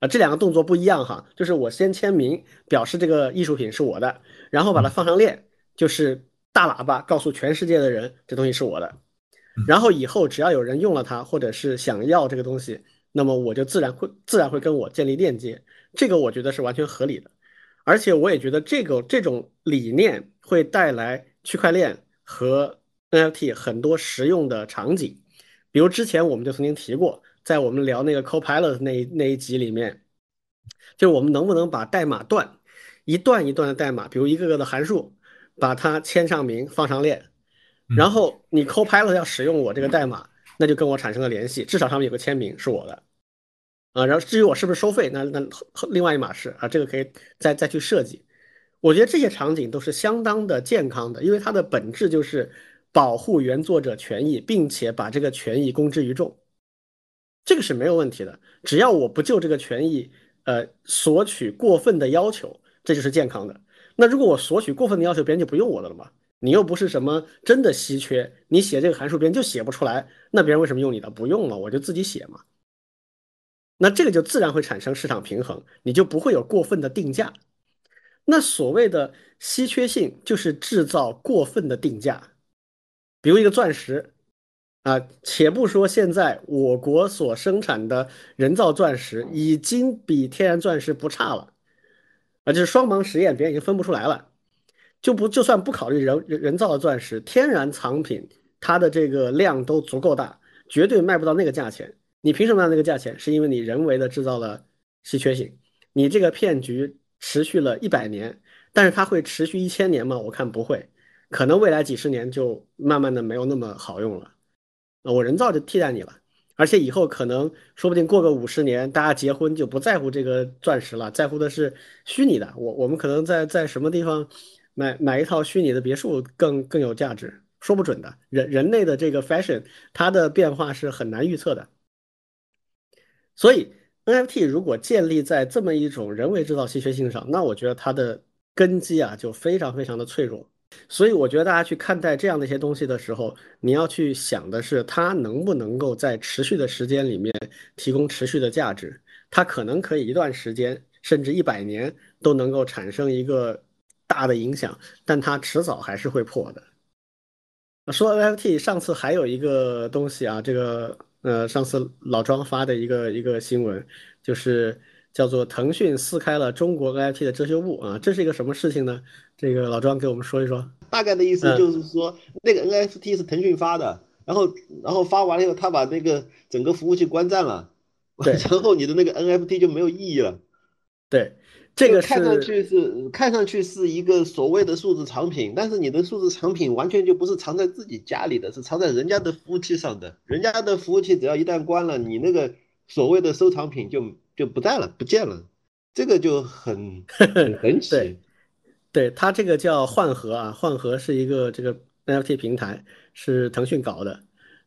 啊，这两个动作不一样哈，就是我先签名表示这个艺术品是我的，然后把它放上链，就是大喇叭告诉全世界的人这东西是我的，然后以后只要有人用了它或者是想要这个东西，那么我就自然会自然会跟我建立链接。这个我觉得是完全合理的，而且我也觉得这个这种理念会带来区块链和 NFT 很多实用的场景。比如之前我们就曾经提过，在我们聊那个 Copilot 那那一集里面，就是我们能不能把代码段一段一段的代码，比如一个个的函数，把它签上名放上链，然后你 Copilot 要使用我这个代码，那就跟我产生了联系，至少上面有个签名是我的。啊，然后至于我是不是收费，那那另外一码事啊，这个可以再再去设计。我觉得这些场景都是相当的健康的，因为它的本质就是保护原作者权益，并且把这个权益公之于众，这个是没有问题的。只要我不就这个权益，呃，索取过分的要求，这就是健康的。那如果我索取过分的要求，别人就不用我的了嘛？你又不是什么真的稀缺，你写这个函数别人就写不出来，那别人为什么用你的？不用了，我就自己写嘛。那这个就自然会产生市场平衡，你就不会有过分的定价。那所谓的稀缺性就是制造过分的定价，比如一个钻石啊，且不说现在我国所生产的人造钻石已经比天然钻石不差了，啊，就是双盲实验别人已经分不出来了，就不就算不考虑人人造的钻石，天然藏品它的这个量都足够大，绝对卖不到那个价钱。你凭什么要那个价钱？是因为你人为的制造了稀缺性。你这个骗局持续了一百年，但是它会持续一千年吗？我看不会，可能未来几十年就慢慢的没有那么好用了。我人造就替代你了，而且以后可能说不定过个五十年，大家结婚就不在乎这个钻石了，在乎的是虚拟的。我我们可能在在什么地方买买一套虚拟的别墅更更有价值，说不准的。人人类的这个 fashion，它的变化是很难预测的。所以 NFT 如果建立在这么一种人为制造稀缺性上，那我觉得它的根基啊就非常非常的脆弱。所以我觉得大家去看待这样的一些东西的时候，你要去想的是它能不能够在持续的时间里面提供持续的价值。它可能可以一段时间甚至一百年都能够产生一个大的影响，但它迟早还是会破的。说 NFT，上次还有一个东西啊，这个。呃，上次老庄发的一个一个新闻，就是叫做腾讯撕开了中国 NFT 的遮羞布啊，这是一个什么事情呢？这个老庄给我们说一说。大概的意思就是说，那个 NFT 是腾讯发的，然后然后发完了以后，他把那个整个服务器关站了，对 然后你的那个 NFT 就没有意义了。对。这个看上去是看上去是一个所谓的数字藏品，但是你的数字藏品完全就不是藏在自己家里的，是藏在人家的服务器上的。人家的服务器只要一旦关了，你那个所谓的收藏品就就不在了，不见了。这个就很 很神奇。对，对，它这个叫幻盒啊，幻盒是一个这个 NFT 平台，是腾讯搞的。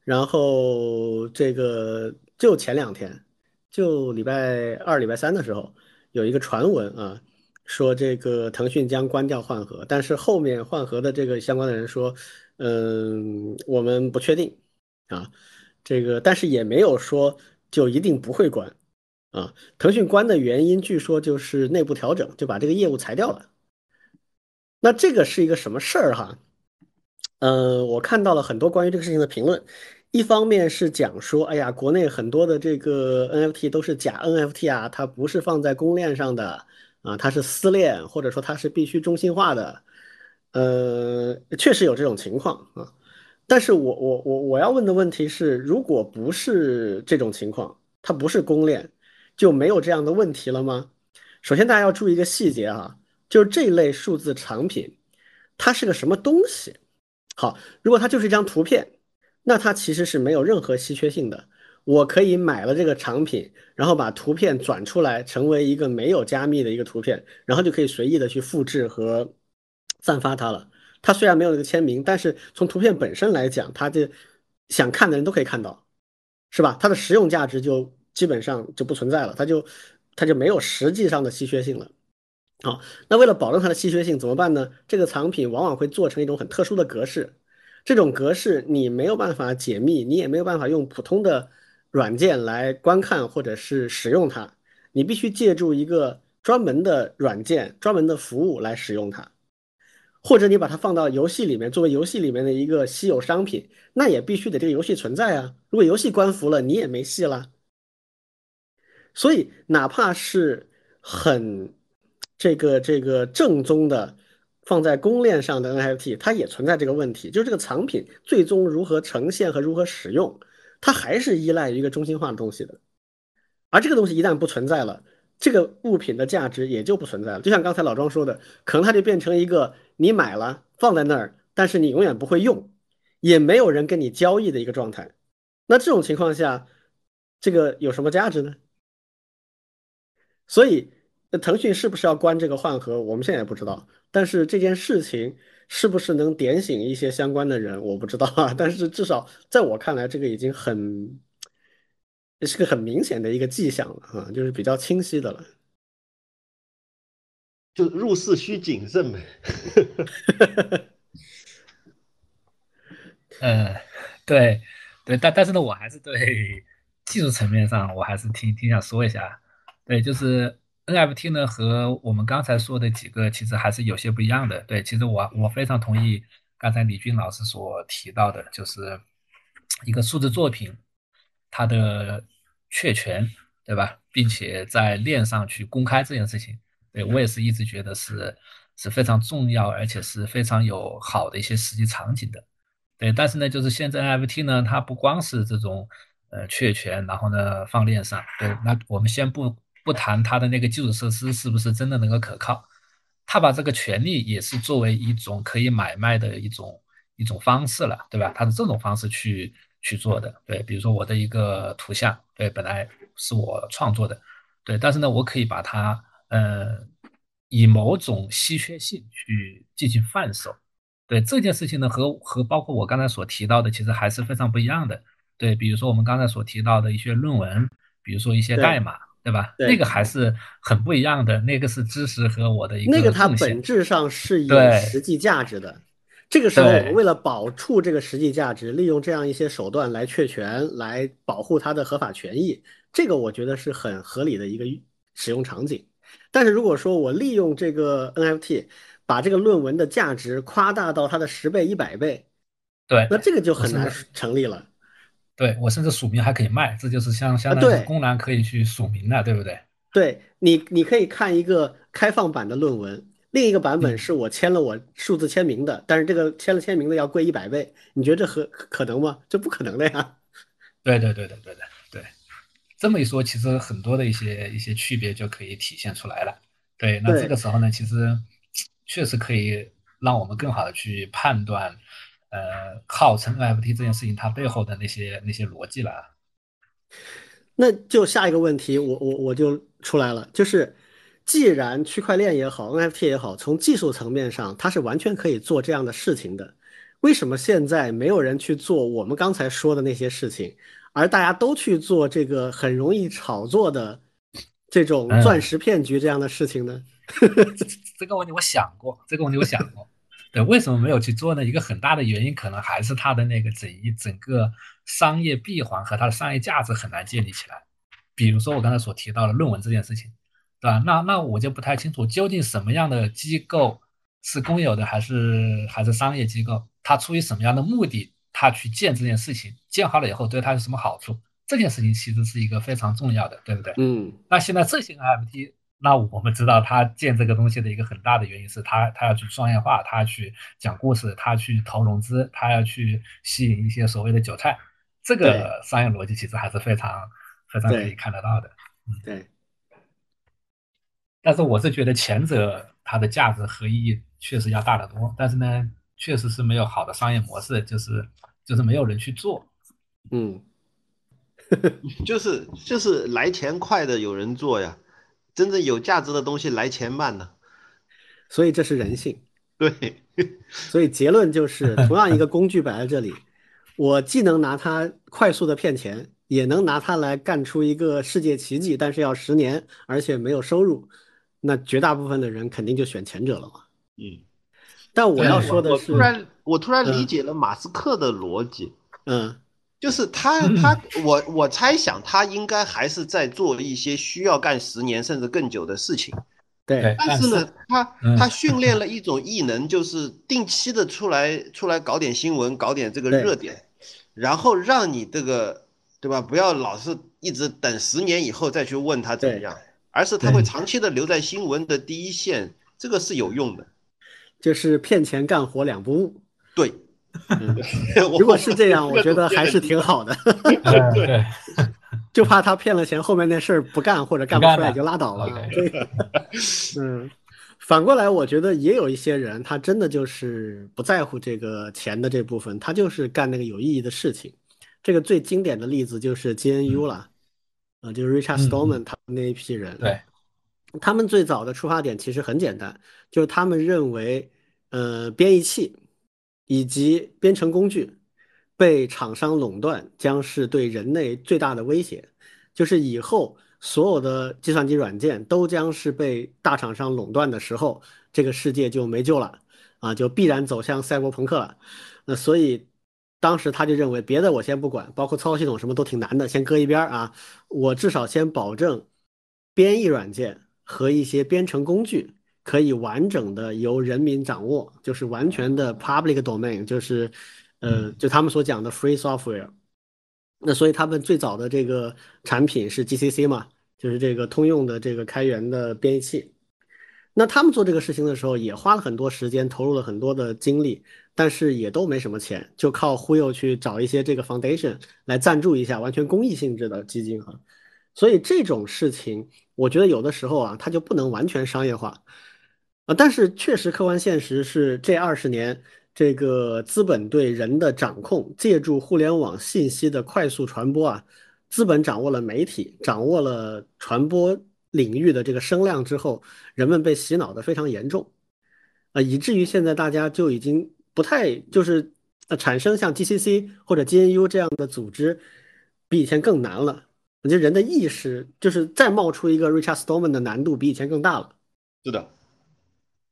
然后这个就前两天，就礼拜二、礼拜三的时候。有一个传闻啊，说这个腾讯将关掉换核，但是后面换核的这个相关的人说，嗯，我们不确定啊，这个但是也没有说就一定不会关啊。腾讯关的原因，据说就是内部调整，就把这个业务裁掉了。那这个是一个什么事儿哈？嗯，我看到了很多关于这个事情的评论。一方面是讲说，哎呀，国内很多的这个 NFT 都是假 NFT 啊，它不是放在公链上的啊，它是私链，或者说它是必须中心化的。呃，确实有这种情况啊。但是我我我我要问的问题是，如果不是这种情况，它不是公链，就没有这样的问题了吗？首先大家要注意一个细节啊，就是这类数字产品，它是个什么东西？好，如果它就是一张图片。那它其实是没有任何稀缺性的。我可以买了这个产品，然后把图片转出来，成为一个没有加密的一个图片，然后就可以随意的去复制和散发它了。它虽然没有那个签名，但是从图片本身来讲，它就想看的人都可以看到，是吧？它的实用价值就基本上就不存在了，它就它就没有实际上的稀缺性了。好，那为了保证它的稀缺性怎么办呢？这个藏品往往会做成一种很特殊的格式。这种格式你没有办法解密，你也没有办法用普通的软件来观看或者是使用它，你必须借助一个专门的软件、专门的服务来使用它，或者你把它放到游戏里面作为游戏里面的一个稀有商品，那也必须得这个游戏存在啊。如果游戏关服了，你也没戏了。所以哪怕是很这个这个正宗的。放在公链上的 NFT，它也存在这个问题，就是这个藏品最终如何呈现和如何使用，它还是依赖于一个中心化的东西的。而这个东西一旦不存在了，这个物品的价值也就不存在了。就像刚才老庄说的，可能它就变成一个你买了放在那儿，但是你永远不会用，也没有人跟你交易的一个状态。那这种情况下，这个有什么价值呢？所以。那腾讯是不是要关这个换核？我们现在也不知道。但是这件事情是不是能点醒一些相关的人，我不知道啊。但是至少在我看来，这个已经很是个很明显的一个迹象了啊，就是比较清晰的了。就入市需谨慎呗。嗯，对对，但但是呢，我还是对技术层面上，我还是挺挺想说一下。对，就是。NFT 呢和我们刚才说的几个其实还是有些不一样的。对，其实我我非常同意刚才李军老师所提到的，就是一个数字作品它的确权，对吧？并且在链上去公开这件事情，对我也是一直觉得是是非常重要，而且是非常有好的一些实际场景的。对，但是呢，就是现在 NFT 呢，它不光是这种呃确权，然后呢放链上。对，那我们先不。不谈它的那个基础设施是不是真的能够可靠，他把这个权利也是作为一种可以买卖的一种一种方式了，对吧？他是这种方式去去做的，对，比如说我的一个图像，对，本来是我创作的，对，但是呢，我可以把它，呃，以某种稀缺性去进行贩售，对这件事情呢，和和包括我刚才所提到的，其实还是非常不一样的，对，比如说我们刚才所提到的一些论文，比如说一些代码。对吧？那个还是很不一样的，那个是知识和我的一个那个它本质上是有实际价值的。这个时候，我们为了保住这个实际价值，利用这样一些手段来确权，来保护它的合法权益，这个我觉得是很合理的一个使用场景。但是如果说我利用这个 NFT 把这个论文的价值夸大到它的十倍、一百倍，对，那这个就很难成立了。对我甚至署名还可以卖，这就是相相当于公然可以去署名了，对不对？对你，你可以看一个开放版的论文，另一个版本是我签了我数字签名的，但是这个签了签名的要贵一百倍，你觉得这可可能吗？这不可能的呀。对对对对对对对，这么一说，其实很多的一些一些区别就可以体现出来了。对，那这个时候呢，其实确实可以让我们更好的去判断。呃，号称 NFT 这件事情，它背后的那些那些逻辑了。那就下一个问题，我我我就出来了，就是既然区块链也好，NFT 也好，从技术层面上它是完全可以做这样的事情的，为什么现在没有人去做我们刚才说的那些事情，而大家都去做这个很容易炒作的这种钻石骗局这样的事情呢？这个问题我想过，这个问题我想过。对，为什么没有去做呢？一个很大的原因可能还是它的那个整一整个商业闭环和它的商业价值很难建立起来。比如说我刚才所提到的论文这件事情，对吧？那那我就不太清楚，究竟什么样的机构是公有的还是还是商业机构？它出于什么样的目的，它去建这件事情，建好了以后对它有什么好处？这件事情其实是一个非常重要的，对不对？嗯，那现在这些 NFT。那我们知道，他建这个东西的一个很大的原因是他，他要去商业化，他去讲故事，他去投融资，他要去吸引一些所谓的韭菜。这个商业逻辑其实还是非常非常可以看得到的。嗯，对。但是我是觉得前者它的价值和意义确实要大得多，但是呢，确实是没有好的商业模式，就是就是没有人去做。嗯，就是就是来钱快的有人做呀。真正有价值的东西来钱慢呢，所以这是人性。对，所以结论就是，同样一个工具摆在这里，我既能拿它快速的骗钱，也能拿它来干出一个世界奇迹，但是要十年，而且没有收入，那绝大部分的人肯定就选前者了嘛。嗯，但我要说的是，我突然我突然理解了马斯克的逻辑。嗯。就是他，他我我猜想他应该还是在做一些需要干十年甚至更久的事情，对。但是呢，他他训练了一种异能，就是定期的出来出来搞点新闻，搞点这个热点，然后让你这个对吧？不要老是一直等十年以后再去问他怎么样，而是他会长期的留在新闻的第一线，这个是有用的，就是骗钱干活两不误。对。如果是这样，我觉得还是挺好的。对，就怕他骗了钱，后面那事儿不干或者干不出来就拉倒了。嗯，反过来，我觉得也有一些人，他真的就是不在乎这个钱的这部分，他就是干那个有意义的事情。这个最经典的例子就是 GNU 了，呃，就是 Richard Stallman 他们那一批人。对，他们最早的出发点其实很简单，就是他们认为，呃，编译器。以及编程工具被厂商垄断，将是对人类最大的威胁。就是以后所有的计算机软件都将是被大厂商垄断的时候，这个世界就没救了啊，就必然走向赛博朋克了。那所以当时他就认为，别的我先不管，包括操作系统什么都挺难的，先搁一边啊。我至少先保证编译软件和一些编程工具。可以完整的由人民掌握，就是完全的 public domain，就是，呃，就他们所讲的 free software。那所以他们最早的这个产品是 GCC 嘛，就是这个通用的这个开源的编译器。那他们做这个事情的时候，也花了很多时间，投入了很多的精力，但是也都没什么钱，就靠忽悠去找一些这个 foundation 来赞助一下，完全公益性质的基金哈。所以这种事情，我觉得有的时候啊，它就不能完全商业化。啊，但是确实，客观现实是这二十年，这个资本对人的掌控，借助互联网信息的快速传播啊，资本掌握了媒体，掌握了传播领域的这个声量之后，人们被洗脑的非常严重，啊，以至于现在大家就已经不太就是呃产生像 GCC 或者 GNU 这样的组织，比以前更难了。我觉得人的意识就是再冒出一个 Richard Stallman 的难度比以前更大了。是的。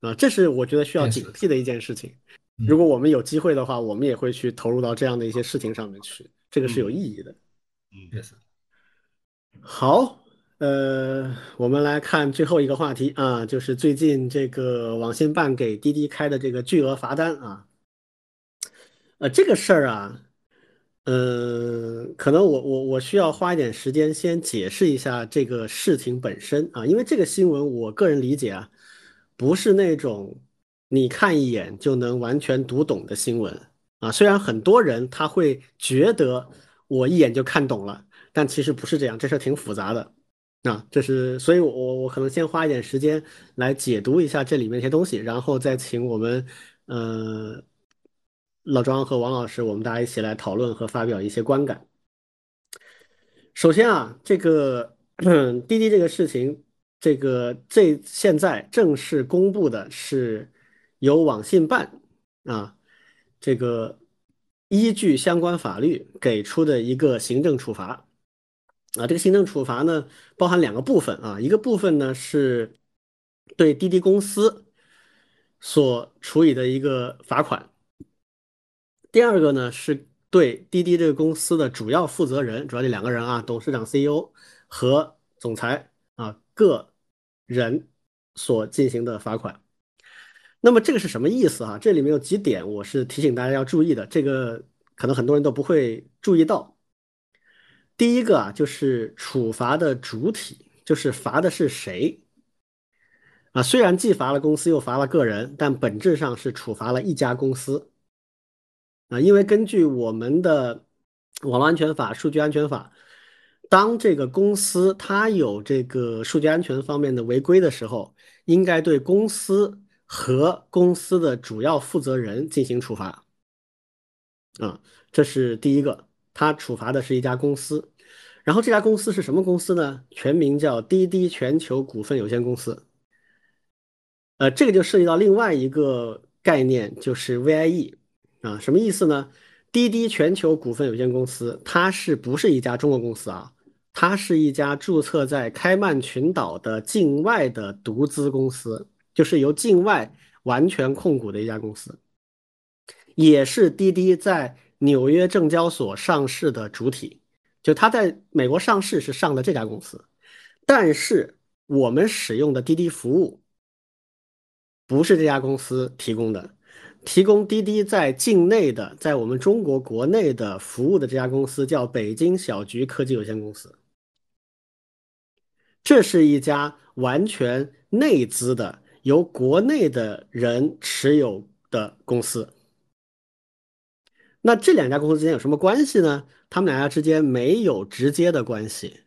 啊，这是我觉得需要警惕的一件事情。如果我们有机会的话，我们也会去投入到这样的一些事情上面去，这个是有意义的。嗯。好，呃，我们来看最后一个话题啊，就是最近这个网信办给滴滴开的这个巨额罚单啊。呃，这个事儿啊，呃，可能我我我需要花一点时间先解释一下这个事情本身啊，因为这个新闻，我个人理解啊。不是那种你看一眼就能完全读懂的新闻啊！虽然很多人他会觉得我一眼就看懂了，但其实不是这样，这事挺复杂的啊！这是，所以我我可能先花一点时间来解读一下这里面一些东西，然后再请我们呃老庄和王老师，我们大家一起来讨论和发表一些观感。首先啊，这个 滴滴这个事情。这个这现在正式公布的是由网信办啊，这个依据相关法律给出的一个行政处罚啊。这个行政处罚呢，包含两个部分啊，一个部分呢是对滴滴公司所处以的一个罚款。第二个呢，是对滴滴这个公司的主要负责人，主要这两个人啊，董事长、CEO 和总裁，个人所进行的罚款。那么这个是什么意思啊？这里面有几点，我是提醒大家要注意的，这个可能很多人都不会注意到。第一个啊，就是处罚的主体，就是罚的是谁啊？虽然既罚了公司又罚了个人，但本质上是处罚了一家公司。啊，因为根据我们的网络安全法、数据安全法，当这个公司它有这个数据安全方面的违规的时候，应该对公司和公司的主要负责人进行处罚。啊，这是第一个，它处罚的是一家公司，然后这家公司是什么公司呢？全名叫滴滴全球股份有限公司。呃，这个就涉及到另外一个概念，就是 VIE。啊，什么意思呢？滴滴全球股份有限公司，它是不是一家中国公司啊？它是一家注册在开曼群岛的境外的独资公司，就是由境外完全控股的一家公司，也是滴滴在纽约证交所上市的主体。就它在美国上市是上的这家公司，但是我们使用的滴滴服务不是这家公司提供的。提供滴滴在境内的，在我们中国国内的服务的这家公司叫北京小桔科技有限公司。这是一家完全内资的，由国内的人持有的公司。那这两家公司之间有什么关系呢？他们两家之间没有直接的关系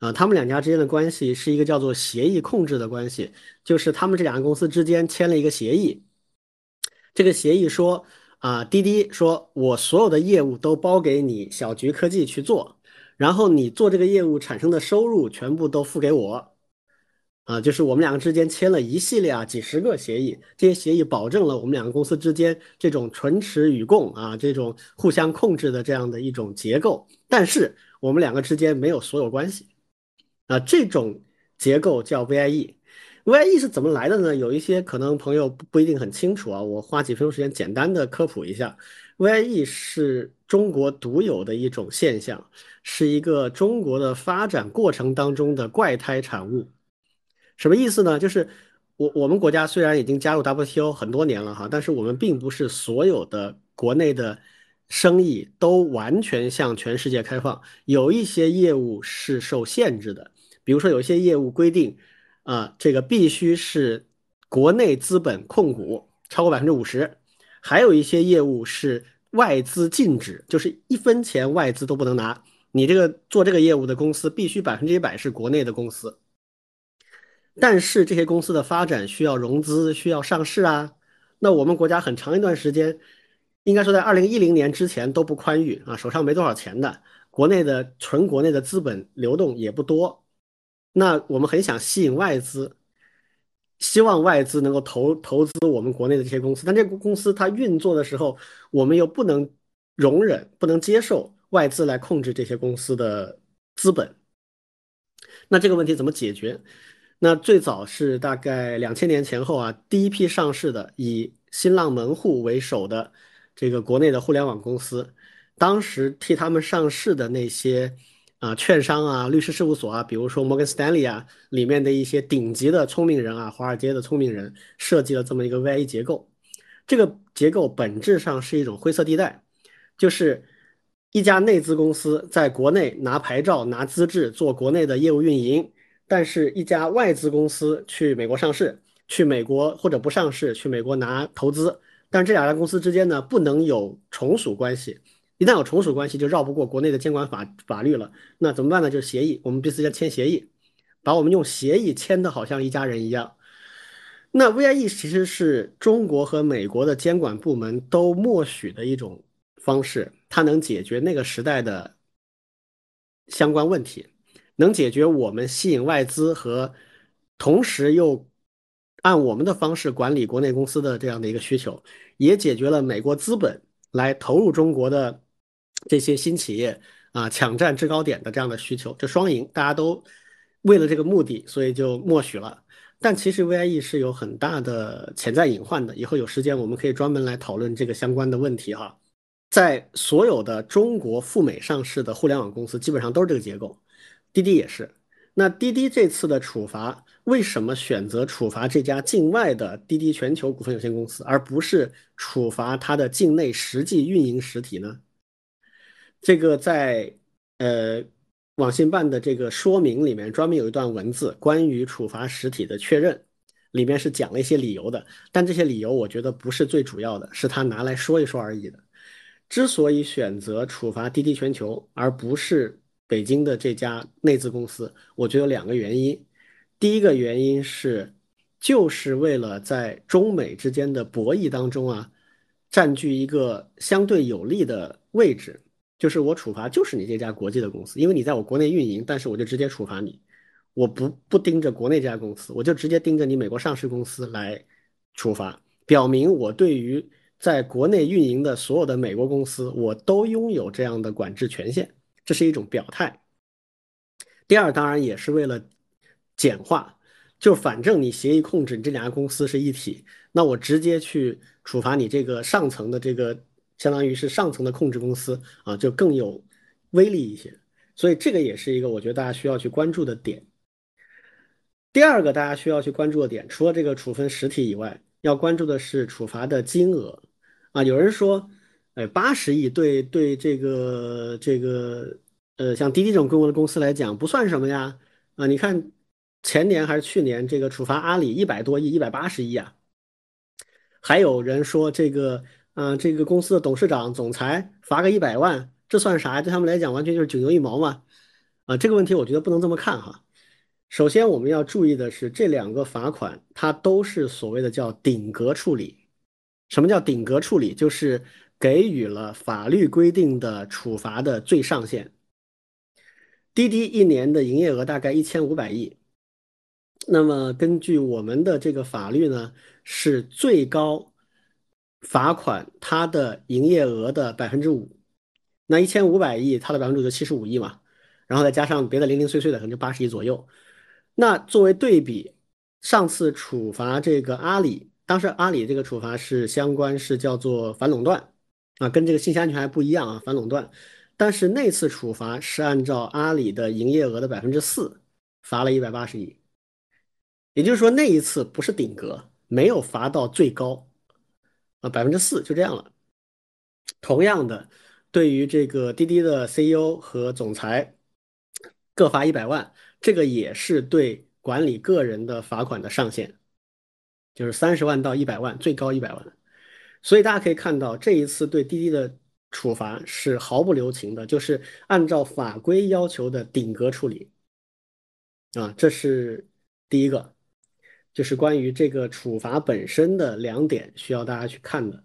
啊，他们两家之间的关系是一个叫做协议控制的关系，就是他们这两个公司之间签了一个协议。这个协议说啊，滴滴说我所有的业务都包给你小桔科技去做，然后你做这个业务产生的收入全部都付给我，啊，就是我们两个之间签了一系列啊几十个协议，这些协议保证了我们两个公司之间这种唇齿与共啊，这种互相控制的这样的一种结构，但是我们两个之间没有所有关系，啊，这种结构叫 VIE。VIE 是怎么来的呢？有一些可能朋友不一定很清楚啊，我花几分钟时间简单的科普一下。VIE 是中国独有的一种现象，是一个中国的发展过程当中的怪胎产物。什么意思呢？就是我我们国家虽然已经加入 WTO 很多年了哈，但是我们并不是所有的国内的生意都完全向全世界开放，有一些业务是受限制的，比如说有一些业务规定。啊，这个必须是国内资本控股超过百分之五十，还有一些业务是外资禁止，就是一分钱外资都不能拿。你这个做这个业务的公司必须百分之一百是国内的公司。但是这些公司的发展需要融资，需要上市啊。那我们国家很长一段时间，应该说在二零一零年之前都不宽裕啊，手上没多少钱的，国内的纯国内的资本流动也不多。那我们很想吸引外资，希望外资能够投投资我们国内的这些公司，但这个公司它运作的时候，我们又不能容忍、不能接受外资来控制这些公司的资本。那这个问题怎么解决？那最早是大概两千年前后啊，第一批上市的以新浪门户为首的这个国内的互联网公司，当时替他们上市的那些。啊，券商啊，律师事务所啊，比如说摩根斯丹利啊，里面的一些顶级的聪明人啊，华尔街的聪明人设计了这么一个 vi 结构。这个结构本质上是一种灰色地带，就是一家内资公司在国内拿牌照、拿资质做国内的业务运营，但是一家外资公司去美国上市，去美国或者不上市去美国拿投资，但这两家公司之间呢，不能有从属关系。一旦有从属关系，就绕不过国内的监管法法律了。那怎么办呢？就是协议，我们彼此间签协议，把我们用协议签的好像一家人一样。那 VIE 其实是中国和美国的监管部门都默许的一种方式，它能解决那个时代的相关问题，能解决我们吸引外资和同时又按我们的方式管理国内公司的这样的一个需求，也解决了美国资本来投入中国的。这些新企业啊，抢占制高点的这样的需求，就双赢，大家都为了这个目的，所以就默许了。但其实 VIE 是有很大的潜在隐患的。以后有时间我们可以专门来讨论这个相关的问题哈。在所有的中国赴美上市的互联网公司，基本上都是这个结构，滴滴也是。那滴滴这次的处罚，为什么选择处罚这家境外的滴滴全球股份有限公司，而不是处罚它的境内实际运营实体呢？这个在呃网信办的这个说明里面专门有一段文字，关于处罚实体的确认，里面是讲了一些理由的。但这些理由我觉得不是最主要的，是他拿来说一说而已的。之所以选择处罚滴滴全球，而不是北京的这家内资公司，我觉得有两个原因。第一个原因是，就是为了在中美之间的博弈当中啊，占据一个相对有利的位置。就是我处罚就是你这家国际的公司，因为你在我国内运营，但是我就直接处罚你，我不不盯着国内这家公司，我就直接盯着你美国上市公司来处罚，表明我对于在国内运营的所有的美国公司，我都拥有这样的管制权限，这是一种表态。第二，当然也是为了简化，就反正你协议控制你这两家公司是一体，那我直接去处罚你这个上层的这个。相当于是上层的控制公司啊，就更有威力一些，所以这个也是一个我觉得大家需要去关注的点。第二个大家需要去关注的点，除了这个处分实体以外，要关注的是处罚的金额啊。有人说，哎，八十亿对对这个这个呃像滴滴这种规模的公司来讲不算什么呀啊，你看前年还是去年这个处罚阿里一百多亿，一百八十亿啊。还有人说这个。嗯，这个公司的董事长、总裁罚个一百万，这算啥？对他们来讲，完全就是九牛一毛嘛。啊，这个问题我觉得不能这么看哈。首先，我们要注意的是，这两个罚款它都是所谓的叫顶格处理。什么叫顶格处理？就是给予了法律规定的处罚的最上限。滴滴一年的营业额大概一千五百亿，那么根据我们的这个法律呢，是最高。罚款它的营业额的百分之五，那一千五百亿，它的百分之五就七十五亿嘛，然后再加上别的零零碎碎的，可能就八十亿左右。那作为对比，上次处罚这个阿里，当时阿里这个处罚是相关是叫做反垄断啊，跟这个信息安全还不一样啊，反垄断。但是那次处罚是按照阿里的营业额的百分之四，罚了一百八十亿，也就是说那一次不是顶格，没有罚到最高。啊，百分之四就这样了。同样的，对于这个滴滴的 CEO 和总裁各罚一百万，这个也是对管理个人的罚款的上限，就是三十万到一百万，最高一百万。所以大家可以看到，这一次对滴滴的处罚是毫不留情的，就是按照法规要求的顶格处理。啊，这是第一个。就是关于这个处罚本身的两点需要大家去看的。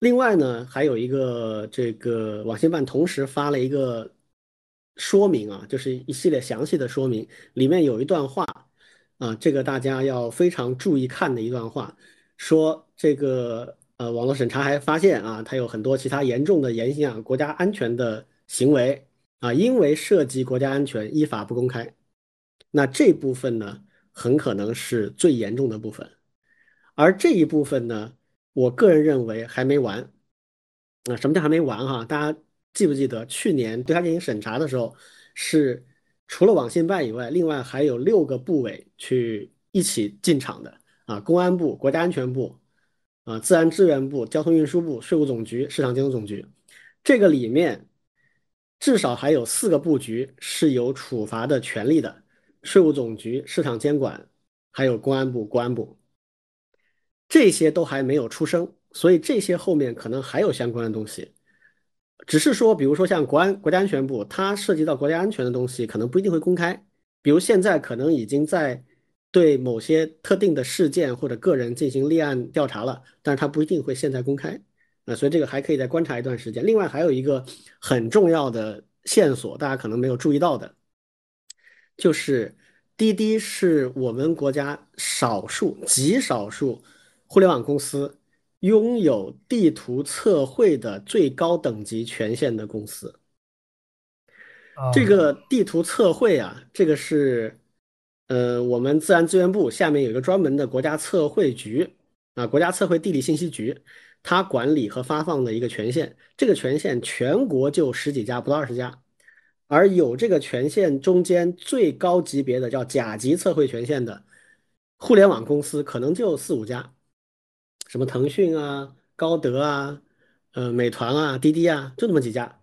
另外呢，还有一个这个网信办同时发了一个说明啊，就是一系列详细的说明，里面有一段话啊，这个大家要非常注意看的一段话，说这个呃网络审查还发现啊，它有很多其他严重的影响国家安全的行为啊，因为涉及国家安全，依法不公开。那这部分呢？很可能是最严重的部分，而这一部分呢，我个人认为还没完。啊，什么叫还没完哈？大家记不记得去年对他进行审查的时候，是除了网信办以外，另外还有六个部委去一起进场的啊，公安部、国家安全部、啊，自然资源部、交通运输部、税务总局、市场监督总局，这个里面至少还有四个布局是有处罚的权利的。税务总局、市场监管，还有公安部、国安部，这些都还没有出声，所以这些后面可能还有相关的东西。只是说，比如说像国安、国家安全部，它涉及到国家安全的东西，可能不一定会公开。比如现在可能已经在对某些特定的事件或者个人进行立案调查了，但是它不一定会现在公开。啊，所以这个还可以再观察一段时间。另外还有一个很重要的线索，大家可能没有注意到的。就是滴滴是我们国家少数极少数互联网公司拥有地图测绘的最高等级权限的公司。这个地图测绘啊，这个是呃，我们自然资源部下面有一个专门的国家测绘局啊，国家测绘地理信息局，它管理和发放的一个权限，这个权限全国就十几家，不到二十家，而有这个权限中间最高级别的叫甲级测绘权限的互联网公司，可能就四五家，什么腾讯啊、高德啊、呃、美团啊、滴滴啊，就那么几家。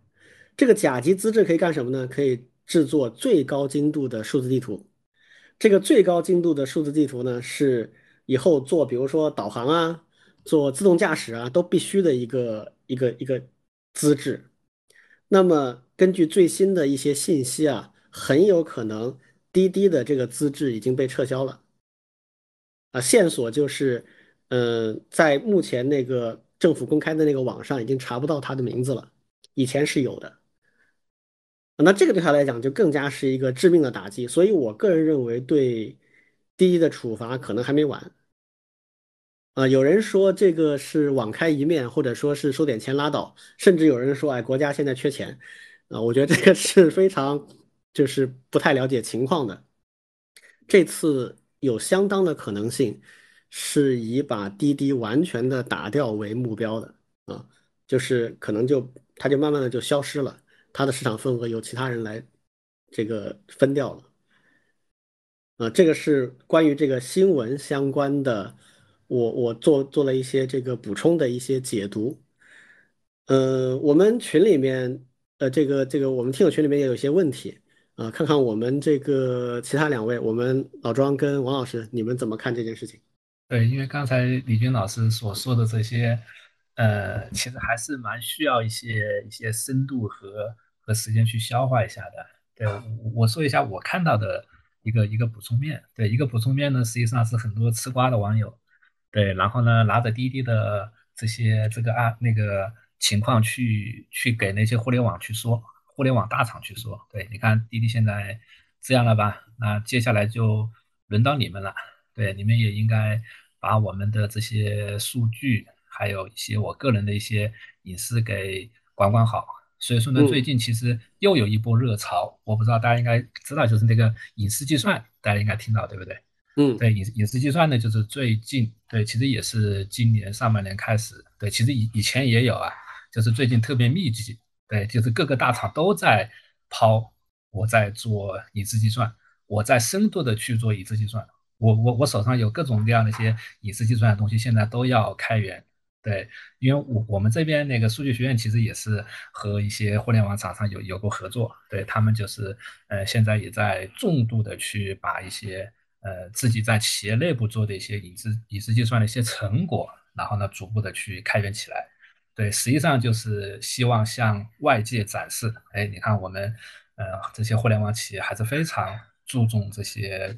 这个甲级资质可以干什么呢？可以制作最高精度的数字地图。这个最高精度的数字地图呢，是以后做，比如说导航啊，做自动驾驶啊，都必须的一个一个一个资质。那么根据最新的一些信息啊，很有可能滴滴的这个资质已经被撤销了。啊，线索就是，嗯，在目前那个政府公开的那个网上已经查不到他的名字了，以前是有的。那这个对他来讲就更加是一个致命的打击，所以我个人认为对滴滴的处罚可能还没完。啊，有人说这个是网开一面，或者说是收点钱拉倒，甚至有人说，哎，国家现在缺钱。啊，我觉得这个是非常就是不太了解情况的。这次有相当的可能性是以把滴滴完全的打掉为目标的啊，就是可能就它就慢慢的就消失了。它的市场份额由其他人来这个分掉了，啊，这个是关于这个新闻相关的，我我做做了一些这个补充的一些解读，呃，我们群里面，呃，这个这个我们听友群里面也有一些问题，啊，看看我们这个其他两位，我们老庄跟王老师，你们怎么看这件事情？对，因为刚才李军老师所说的这些。呃，其实还是蛮需要一些一些深度和和时间去消化一下的。对我说一下我看到的一个一个补充面，对一个补充面呢，实际上是很多吃瓜的网友，对，然后呢拿着滴滴的这些这个啊那个情况去去给那些互联网去说，互联网大厂去说，对，你看滴滴现在这样了吧，那接下来就轮到你们了，对，你们也应该把我们的这些数据。还有一些我个人的一些隐私给管管好，所以说呢，最近其实又有一波热潮，我不知道大家应该知道，就是那个隐私计算，大家应该听到对不对？嗯，对隐隐私计算呢，就是最近对，其实也是今年上半年开始，对，其实以以前也有啊，就是最近特别密集，对，就是各个大厂都在抛，我在做隐私计算，我在深度的去做隐私计算，我我我手上有各种各样的一些隐私计算的东西，现在都要开源。对，因为我我们这边那个数据学院其实也是和一些互联网厂商有有过合作，对他们就是呃现在也在重度的去把一些呃自己在企业内部做的一些隐私隐私计算的一些成果，然后呢逐步的去开源起来。对，实际上就是希望向外界展示，哎，你看我们呃这些互联网企业还是非常注重这些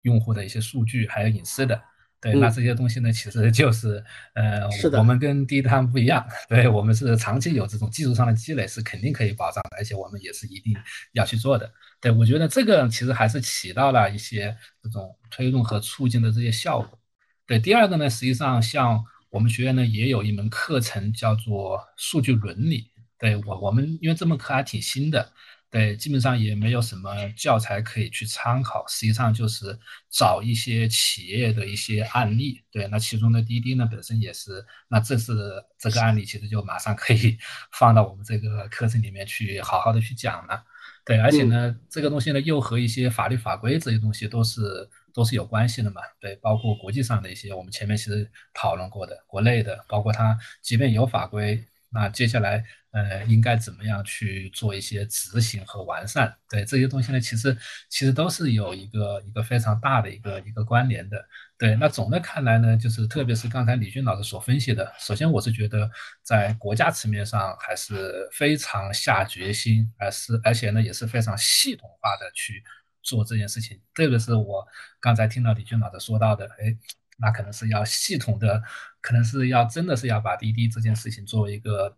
用户的一些数据还有隐私的。对，那这些东西呢，其实就是，呃，我们跟第一他们不一样，对我们是长期有这种技术上的积累，是肯定可以保障的，而且我们也是一定要去做的。对我觉得这个其实还是起到了一些这种推动和促进的这些效果。对，第二个呢，实际上像我们学院呢也有一门课程叫做数据伦理，对我我们因为这门课还挺新的。对，基本上也没有什么教材可以去参考，实际上就是找一些企业的一些案例。对，那其中的滴滴呢本身也是，那这是这个案例，其实就马上可以放到我们这个课程里面去好好的去讲了。对，而且呢，这个东西呢又和一些法律法规这些东西都是都是有关系的嘛。对，包括国际上的一些，我们前面其实讨论过的，国内的，包括它即便有法规。那接下来，呃，应该怎么样去做一些执行和完善？对这些东西呢，其实其实都是有一个一个非常大的一个一个关联的。对，那总的看来呢，就是特别是刚才李军老师所分析的，首先我是觉得在国家层面上还是非常下决心，而是而且呢也是非常系统化的去做这件事情。特别是我刚才听到李俊老师说到的，哎。那可能是要系统的，可能是要真的是要把滴滴这件事情作为一个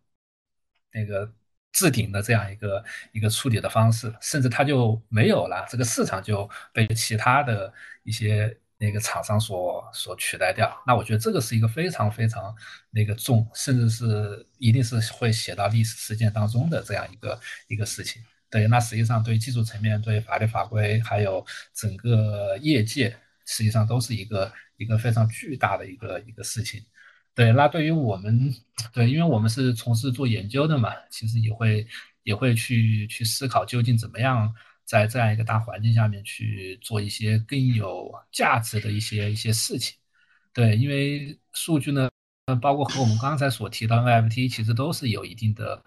那个置顶的这样一个一个处理的方式，甚至它就没有了，这个市场就被其他的一些那个厂商所所取代掉。那我觉得这个是一个非常非常那个重，甚至是一定是会写到历史事件当中的这样一个一个事情。对，那实际上对技术层面、对法律法规，还有整个业界，实际上都是一个一个非常巨大的一个一个事情。对，那对于我们，对，因为我们是从事做研究的嘛，其实也会也会去去思考，究竟怎么样在这样一个大环境下面去做一些更有价值的一些一些事情。对，因为数据呢，包括和我们刚才所提到的 NFT，其实都是有一定的。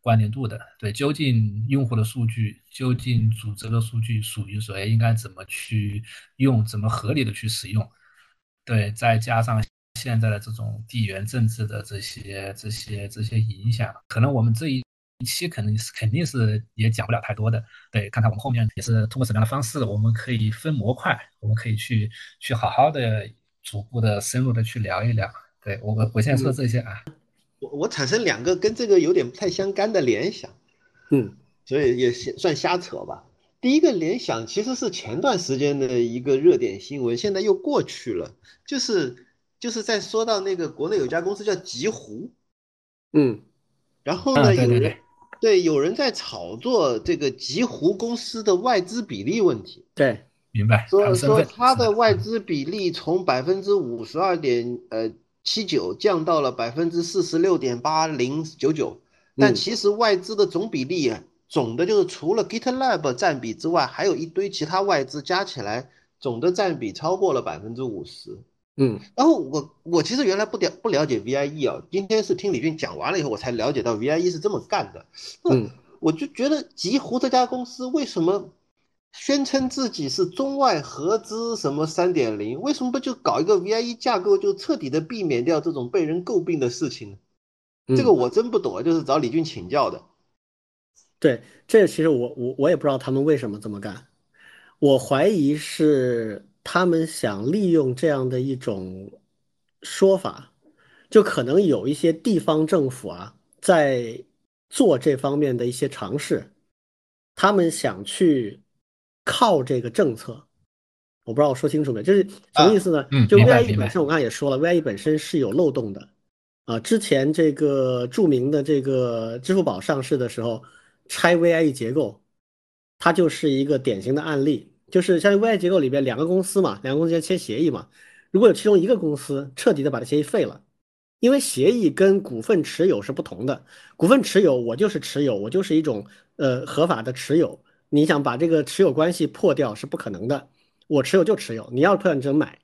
关联度的，对，究竟用户的数据，究竟组织的数据属于谁，应该怎么去用，怎么合理的去使用，对，再加上现在的这种地缘政治的这些、这些、这些影响，可能我们这一期肯定是肯定是也讲不了太多的，对，看看我们后面也是通过什么样的方式，我们可以分模块，我们可以去去好好的逐步的深入的去聊一聊，对我我我现在说这些啊。我我产生两个跟这个有点不太相干的联想，嗯，所以也算瞎扯吧。第一个联想其实是前段时间的一个热点新闻，现在又过去了，就是就是在说到那个国内有家公司叫极狐，嗯，然后呢有人对。有人在炒作这个极狐公司的外资比例问题，对，明白，说说它的外资比例从百分之五十二点呃。七九降到了百分之四十六点八零九九，但其实外资的总比例啊，总的就是除了 GitLab 占比之外，还有一堆其他外资加起来总的占比超过了百分之五十。嗯，然后我我其实原来不了不了解 VIE 啊，今天是听李俊讲完了以后，我才了解到 VIE 是这么干的。嗯，我就觉得极狐这家公司为什么？宣称自己是中外合资什么三点零，为什么不就搞一个 VIE 架构，就彻底的避免掉这种被人诟病的事情呢？这个我真不懂啊，就是找李俊请教的。对，这其实我我我也不知道他们为什么这么干，我怀疑是他们想利用这样的一种说法，就可能有一些地方政府啊在做这方面的一些尝试，他们想去。靠这个政策，我不知道我说清楚没？就是什么意思呢？就 VIE 本身，我刚才也说了，VIE 本身是有漏洞的啊。之前这个著名的这个支付宝上市的时候，拆 VIE 结构，它就是一个典型的案例。就是像 VIE 结构里边两个公司嘛，两个公司间签协议嘛，如果有其中一个公司彻底的把这协议废了，因为协议跟股份持有是不同的，股份持有我就是持有，我就是一种呃合法的持有。你想把这个持有关系破掉是不可能的，我持有就持有，你要破掉你只能买，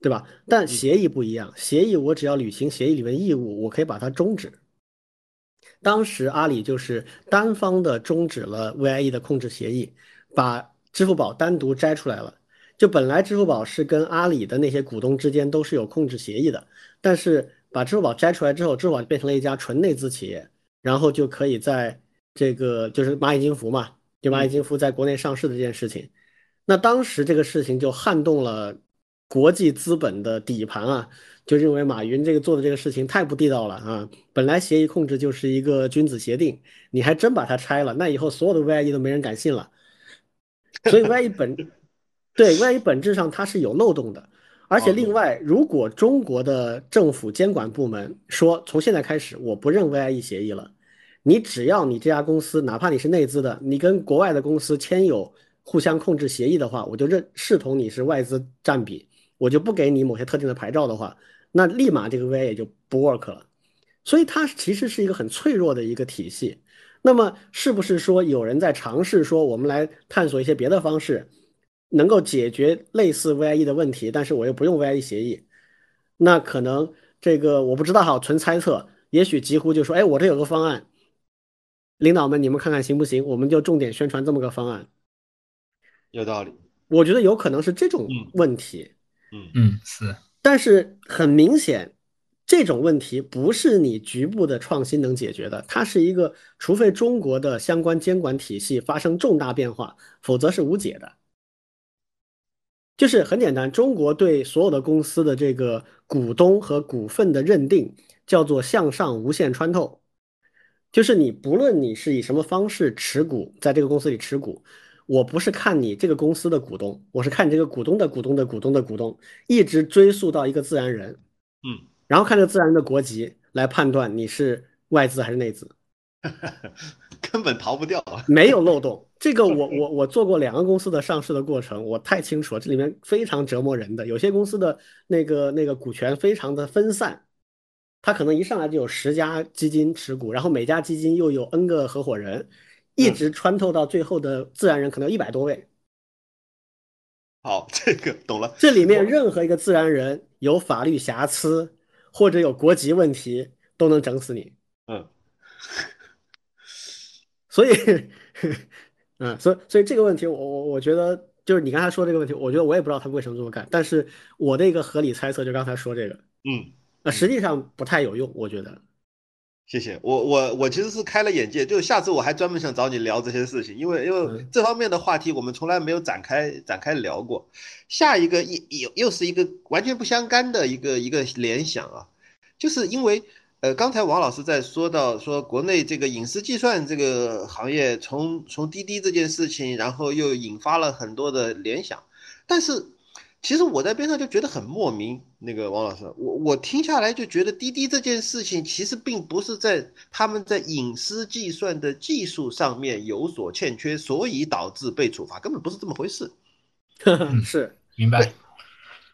对吧？但协议不一样，协议我只要履行协议里面义务，我可以把它终止。当时阿里就是单方的终止了 VIE 的控制协议，把支付宝单独摘出来了。就本来支付宝是跟阿里的那些股东之间都是有控制协议的，但是把支付宝摘出来之后，支付宝变成了一家纯内资企业，然后就可以在这个就是蚂蚁金服嘛。就蚂蚁金服在国内上市的这件事情，那当时这个事情就撼动了国际资本的底盘啊，就认为马云这个做的这个事情太不地道了啊！本来协议控制就是一个君子协定，你还真把它拆了，那以后所有的 VIE 都没人敢信了。所以 VIE 本 对 VIE 本质上它是有漏洞的，而且另外，如果中国的政府监管部门说从现在开始我不认 VIE 协议了。你只要你这家公司，哪怕你是内资的，你跟国外的公司签有互相控制协议的话，我就认视同你是外资占比，我就不给你某些特定的牌照的话，那立马这个 vi 也就不 work 了。所以它其实是一个很脆弱的一个体系。那么是不是说有人在尝试说我们来探索一些别的方式，能够解决类似 VIE 的问题？但是我又不用 VIE 协议，那可能这个我不知道哈，纯猜测。也许几乎就说，哎，我这有个方案。领导们，你们看看行不行？我们就重点宣传这么个方案，有道理。我觉得有可能是这种问题。嗯嗯，是。但是很明显，这种问题不是你局部的创新能解决的，它是一个，除非中国的相关监管体系发生重大变化，否则是无解的。就是很简单，中国对所有的公司的这个股东和股份的认定叫做向上无限穿透。就是你不论你是以什么方式持股，在这个公司里持股，我不是看你这个公司的股东，我是看你这个股东的股东的股东的股东，一直追溯到一个自然人，嗯，然后看这个自然人的国籍来判断你是外资还是内资。根本逃不掉。没有漏洞。这个我 我我做过两个公司的上市的过程，我太清楚了，这里面非常折磨人的。有些公司的那个那个股权非常的分散，他可能一上来就有十家基金持股，然后每家基金又有 N 个合伙人，一直穿透到最后的自然人可能一百多位。好，这个懂了。这里面任何一个自然人有法律瑕疵或者有国籍问题，都能整死你。嗯，所以，嗯，所以所以这个问题，我我我觉得就是你刚才说这个问题，我觉得我也不知道他们为什么这么干，但是我的一个合理猜测就刚才说这个，嗯，那实际上不太有用，我觉得。谢谢我我我其实是开了眼界，就下次我还专门想找你聊这些事情，因为因为这方面的话题我们从来没有展开展开聊过。下一个又又又是一个完全不相干的一个一个联想啊，就是因为呃刚才王老师在说到说国内这个隐私计算这个行业从从滴滴这件事情，然后又引发了很多的联想，但是。其实我在边上就觉得很莫名，那个王老师，我我听下来就觉得滴滴这件事情其实并不是在他们在隐私计算的技术上面有所欠缺，所以导致被处罚，根本不是这么回事。是，明白。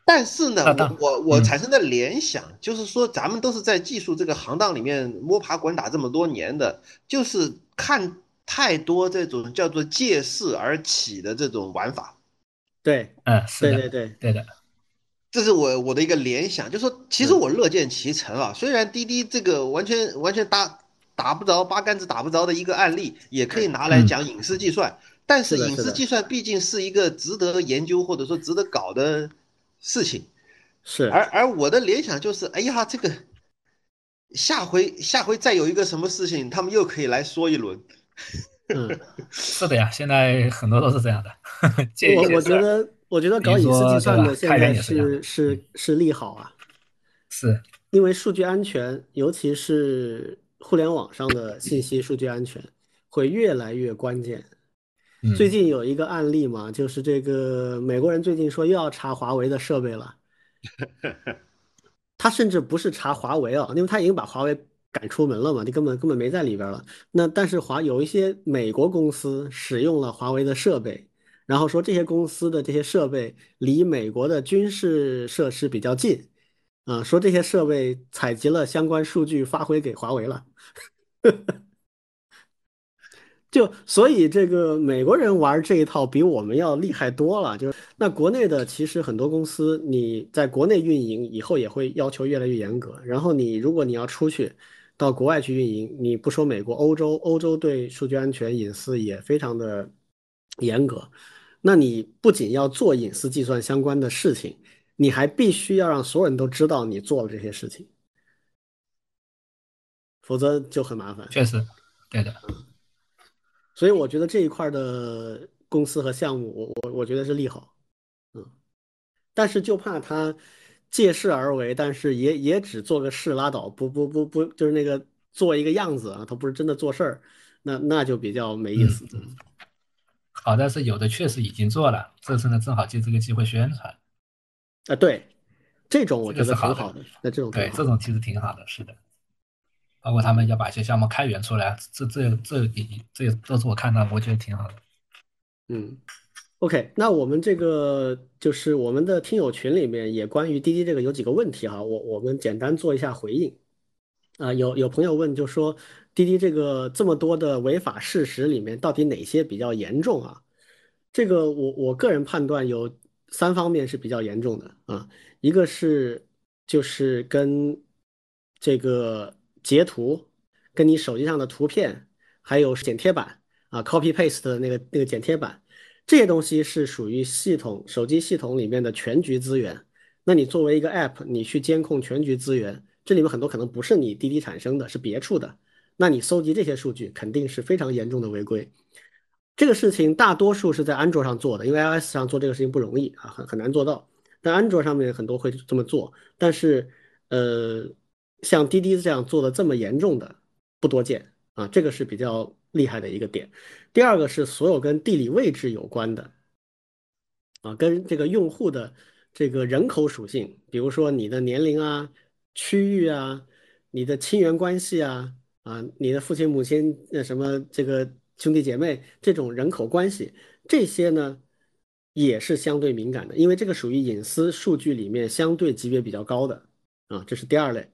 但是呢，我我我产生的联想就是说，咱们都是在技术这个行当里面摸爬滚打这么多年的，就是看太多这种叫做借势而起的这种玩法。对，嗯，是的，对对对，对的，这是我我的一个联想，就是说，其实我乐见其成啊。虽然滴滴这个完全完全打打不着八竿子打不着的一个案例，也可以拿来讲隐私计算，但是隐私计算毕竟是一个值得研究或者说值得搞的事情。是，而而我的联想就是，哎呀，这个下回下回再有一个什么事情，他们又可以来说一轮。嗯，是的呀，现在很多都是这样的。我我觉得，我觉得搞隐私计算的现在是是是利好啊，是因为数据安全，尤其是互联网上的信息数据安全会越来越关键。最近有一个案例嘛，就是这个美国人最近说又要查华为的设备了，他甚至不是查华为啊，因为他已经把华为。赶出门了嘛？你根本根本没在里边了。那但是华有一些美国公司使用了华为的设备，然后说这些公司的这些设备离美国的军事设施比较近，啊，说这些设备采集了相关数据发回给华为了。就所以这个美国人玩这一套比我们要厉害多了。就是那国内的其实很多公司你在国内运营以后也会要求越来越严格。然后你如果你要出去。到国外去运营，你不说美国，欧洲，欧洲对数据安全、隐私也非常的严格。那你不仅要做隐私计算相关的事情，你还必须要让所有人都知道你做了这些事情，否则就很麻烦。确实，对的。所以我觉得这一块的公司和项目，我我我觉得是利好，嗯，但是就怕他。借势而为，但是也也只做个事拉倒，不不不不，就是那个做一个样子啊，他不是真的做事儿，那那就比较没意思。好但是有的确实已经做了，这次呢正好借这个机会宣传。啊，对，这种我觉得很好的。那这种对这种其实挺好的，是的。包括他们要把一些项目开源出来，这这这也这都是我看到，我觉得挺好的。嗯。OK，那我们这个就是我们的听友群里面也关于滴滴这个有几个问题哈，我我们简单做一下回应。啊，有有朋友问，就说滴滴这个这么多的违法事实里面，到底哪些比较严重啊？这个我我个人判断有三方面是比较严重的啊，一个是就是跟这个截图，跟你手机上的图片，还有剪贴板啊，copy paste 的那个那个剪贴板。这些东西是属于系统手机系统里面的全局资源。那你作为一个 App，你去监控全局资源，这里面很多可能不是你滴滴产生的，是别处的。那你搜集这些数据，肯定是非常严重的违规。这个事情大多数是在安卓上做的，因为 iOS 上做这个事情不容易啊，很很难做到。但安卓上面很多会这么做，但是呃，像滴滴这样做的这么严重的不多见啊，这个是比较厉害的一个点。第二个是所有跟地理位置有关的，啊，跟这个用户的这个人口属性，比如说你的年龄啊、区域啊、你的亲缘关系啊、啊，你的父亲母亲呃什么这个兄弟姐妹这种人口关系，这些呢也是相对敏感的，因为这个属于隐私数据里面相对级别比较高的啊，这是第二类。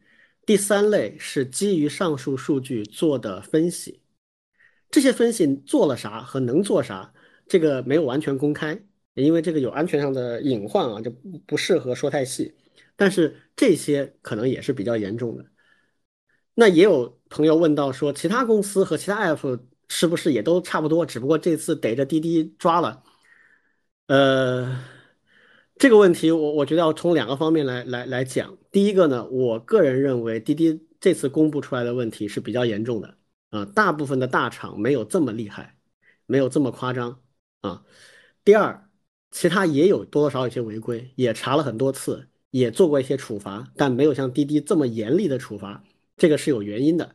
第三类是基于上述数据做的分析，这些分析做了啥和能做啥，这个没有完全公开，因为这个有安全上的隐患啊，就不适合说太细。但是这些可能也是比较严重的。那也有朋友问到说，其他公司和其他 app 是不是也都差不多？只不过这次逮着滴滴抓了。呃，这个问题我我觉得要从两个方面来来来讲。第一个呢，我个人认为滴滴这次公布出来的问题是比较严重的啊，大部分的大厂没有这么厉害，没有这么夸张啊。第二，其他也有多多少少有些违规，也查了很多次，也做过一些处罚，但没有像滴滴这么严厉的处罚。这个是有原因的，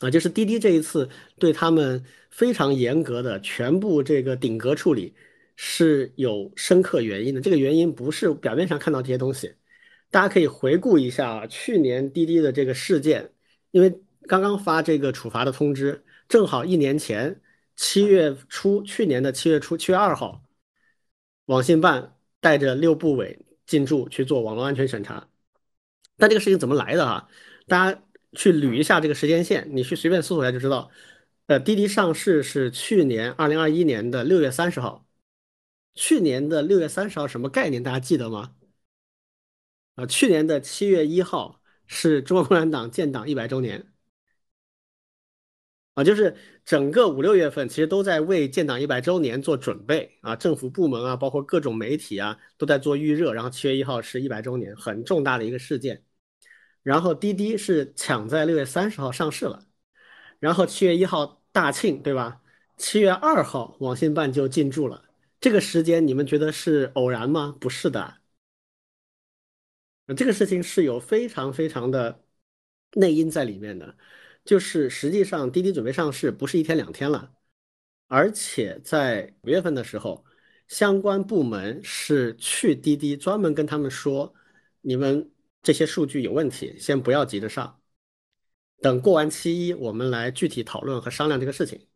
啊，就是滴滴这一次对他们非常严格的全部这个顶格处理是有深刻原因的。这个原因不是表面上看到这些东西，大家可以回顾一下去年滴滴的这个事件，因为刚刚发这个处罚的通知，正好一年前七月初，去年的七月初七月二号，网信办带着六部委进驻去做网络安全审查，但这个事情怎么来的哈？大家去捋一下这个时间线，你去随便搜索一下就知道。呃，滴滴上市是去年二零二一年的六月三十号。去年的六月三十号什么概念？大家记得吗？啊，去年的七月一号是中国共产党建党一百周年。啊，就是整个五六月份其实都在为建党一百周年做准备啊，政府部门啊，包括各种媒体啊，都在做预热。然后七月一号是一百周年，很重大的一个事件。然后滴滴是抢在六月三十号上市了，然后七月一号大庆，对吧？七月二号网信办就进驻了。这个时间你们觉得是偶然吗？不是的，这个事情是有非常非常的内因在里面的。就是实际上滴滴准备上市不是一天两天了，而且在五月份的时候，相关部门是去滴滴专门跟他们说，你们。这些数据有问题，先不要急着上，等过完七一，我们来具体讨论和商量这个事情。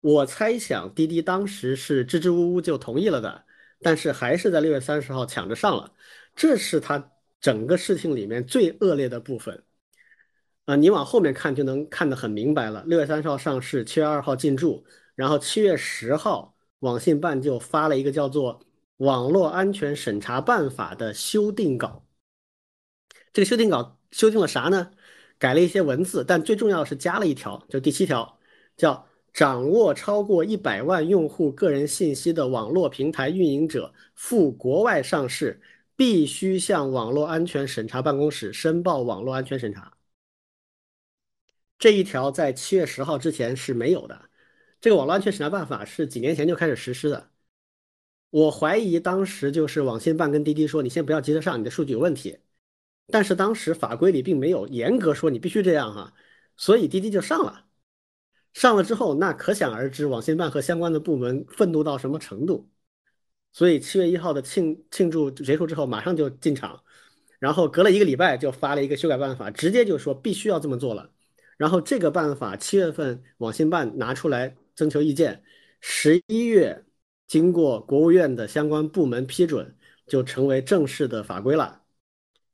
我猜想滴滴当时是支支吾吾就同意了的，但是还是在六月三十号抢着上了，这是他整个事情里面最恶劣的部分。啊，你往后面看就能看得很明白了。六月三十号上市，七月二号进驻，然后七月十号网信办就发了一个叫做《网络安全审查办法》的修订稿。这个修订稿修订了啥呢？改了一些文字，但最重要的是加了一条，就第七条，叫掌握超过一百万用户个人信息的网络平台运营者赴国外上市，必须向网络安全审查办公室申报网络安全审查。这一条在七月十号之前是没有的。这个网络安全审查办法是几年前就开始实施的。我怀疑当时就是网信办跟滴滴说：“你先不要急着上，你的数据有问题。”但是当时法规里并没有严格说你必须这样哈，所以滴滴就上了，上了之后那可想而知，网信办和相关的部门愤怒到什么程度。所以七月一号的庆庆祝结束之后，马上就进场，然后隔了一个礼拜就发了一个修改办法，直接就说必须要这么做了。然后这个办法七月份网信办拿出来征求意见，十一月经过国务院的相关部门批准，就成为正式的法规了。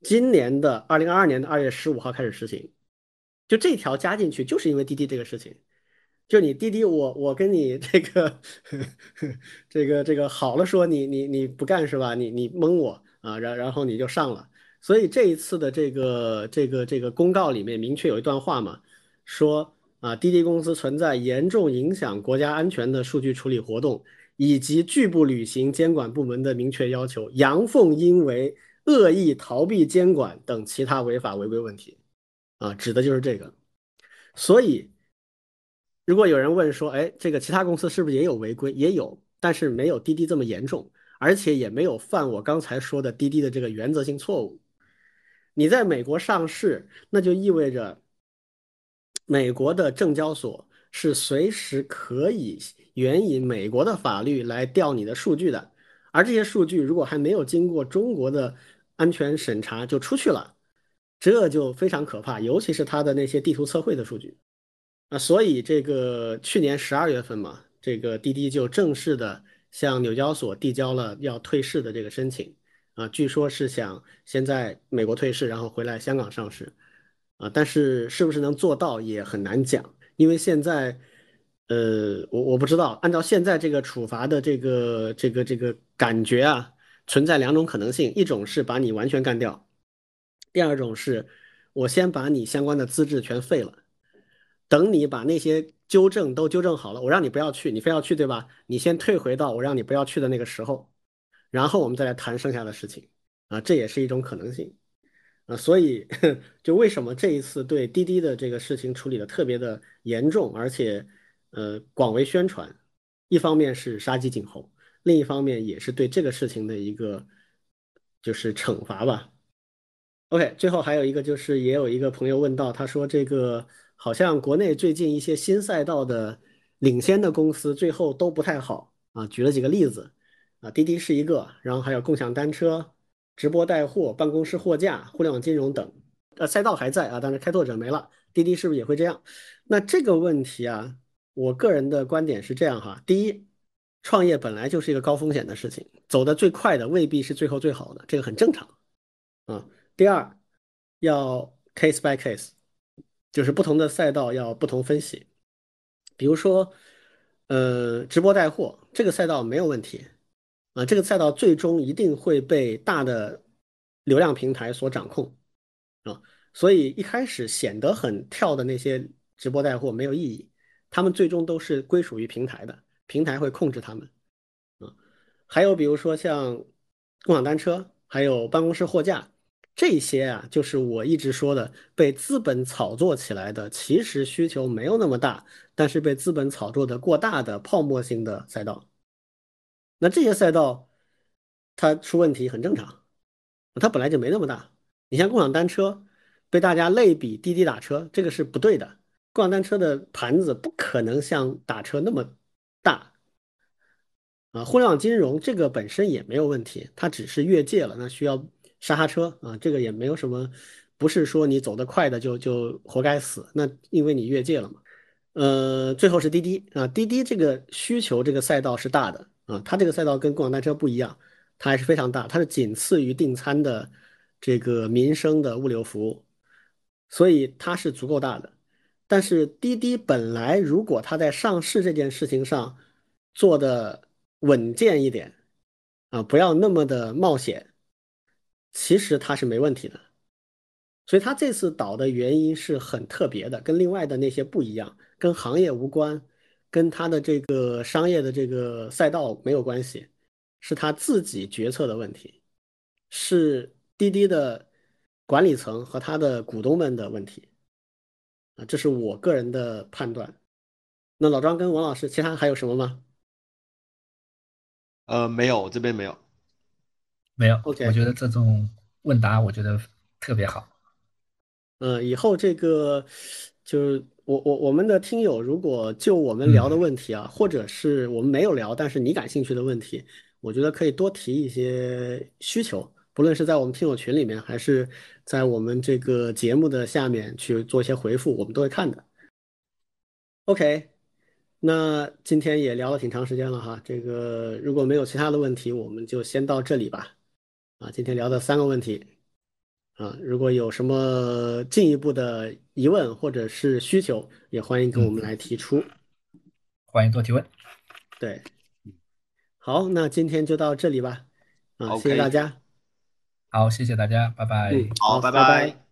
今年的二零二二年的二月十五号开始实行，就这条加进去，就是因为滴滴这个事情。就你滴滴，我我跟你这个 这个这个好了说，你你你不干是吧？你你蒙我啊，然然后你就上了。所以这一次的这个这个这个公告里面明确有一段话嘛，说啊，滴滴公司存在严重影响国家安全的数据处理活动，以及拒不履行监管部门的明确要求，阳奉阴违。恶意逃避监管等其他违法违规问题，啊，指的就是这个。所以，如果有人问说，哎，这个其他公司是不是也有违规？也有，但是没有滴滴这么严重，而且也没有犯我刚才说的滴滴的这个原则性错误。你在美国上市，那就意味着美国的证交所是随时可以援引美国的法律来调你的数据的，而这些数据如果还没有经过中国的。安全审查就出去了，这就非常可怕，尤其是它的那些地图测绘的数据啊。所以这个去年十二月份嘛，这个滴滴就正式的向纽交所递交了要退市的这个申请啊，据说是想先在美国退市，然后回来香港上市啊。但是是不是能做到也很难讲，因为现在。呃，我我不知道，按照现在这个处罚的这个这个这个感觉啊，存在两种可能性，一种是把你完全干掉，第二种是我先把你相关的资质全废了，等你把那些纠正都纠正好了，我让你不要去，你非要去对吧？你先退回到我让你不要去的那个时候，然后我们再来谈剩下的事情啊，这也是一种可能性啊，所以 就为什么这一次对滴滴的这个事情处理的特别的严重，而且。呃，广为宣传，一方面是杀鸡儆猴，另一方面也是对这个事情的一个就是惩罚吧。OK，最后还有一个就是，也有一个朋友问到，他说这个好像国内最近一些新赛道的领先的公司最后都不太好啊，举了几个例子啊，滴滴是一个，然后还有共享单车、直播带货、办公室货架、互联网金融等，呃，赛道还在啊，但是开拓者没了，滴滴是不是也会这样？那这个问题啊。我个人的观点是这样哈，第一，创业本来就是一个高风险的事情，走的最快的未必是最后最好的，这个很正常啊。第二，要 case by case，就是不同的赛道要不同分析。比如说，呃，直播带货这个赛道没有问题啊，这个赛道最终一定会被大的流量平台所掌控啊，所以一开始显得很跳的那些直播带货没有意义。他们最终都是归属于平台的，平台会控制他们。啊，还有比如说像共享单车，还有办公室货架这些啊，就是我一直说的被资本炒作起来的，其实需求没有那么大，但是被资本炒作的过大的泡沫性的赛道。那这些赛道它出问题很正常，它本来就没那么大。你像共享单车被大家类比滴滴打车，这个是不对的。共享单车的盘子不可能像打车那么大啊！互联网金融这个本身也没有问题，它只是越界了，那需要刹刹车啊，这个也没有什么，不是说你走得快的就就活该死，那因为你越界了嘛。呃，最后是滴滴啊，滴滴这个需求这个赛道是大的啊，它这个赛道跟共享单车不一样，它还是非常大，它是仅次于订餐的这个民生的物流服务，所以它是足够大的。但是滴滴本来如果它在上市这件事情上做的稳健一点啊，不要那么的冒险，其实它是没问题的。所以它这次倒的原因是很特别的，跟另外的那些不一样，跟行业无关，跟它的这个商业的这个赛道没有关系，是他自己决策的问题，是滴滴的管理层和他的股东们的问题。啊，这是我个人的判断。那老张跟王老师，其他还有什么吗？呃，没有，我这边没有，没有。OK，我觉得这种问答，我觉得特别好。嗯，以后这个就是我我我们的听友，如果就我们聊的问题啊，或者是我们没有聊，但是你感兴趣的问题，我觉得可以多提一些需求。不论是在我们听友群里面，还是在我们这个节目的下面去做一些回复，我们都会看的。OK，那今天也聊了挺长时间了哈，这个如果没有其他的问题，我们就先到这里吧。啊，今天聊的三个问题，啊，如果有什么进一步的疑问或者是需求，也欢迎跟我们来提出。欢迎多提问。对，好，那今天就到这里吧。啊，谢谢大家。好，谢谢大家，拜拜。好，拜拜。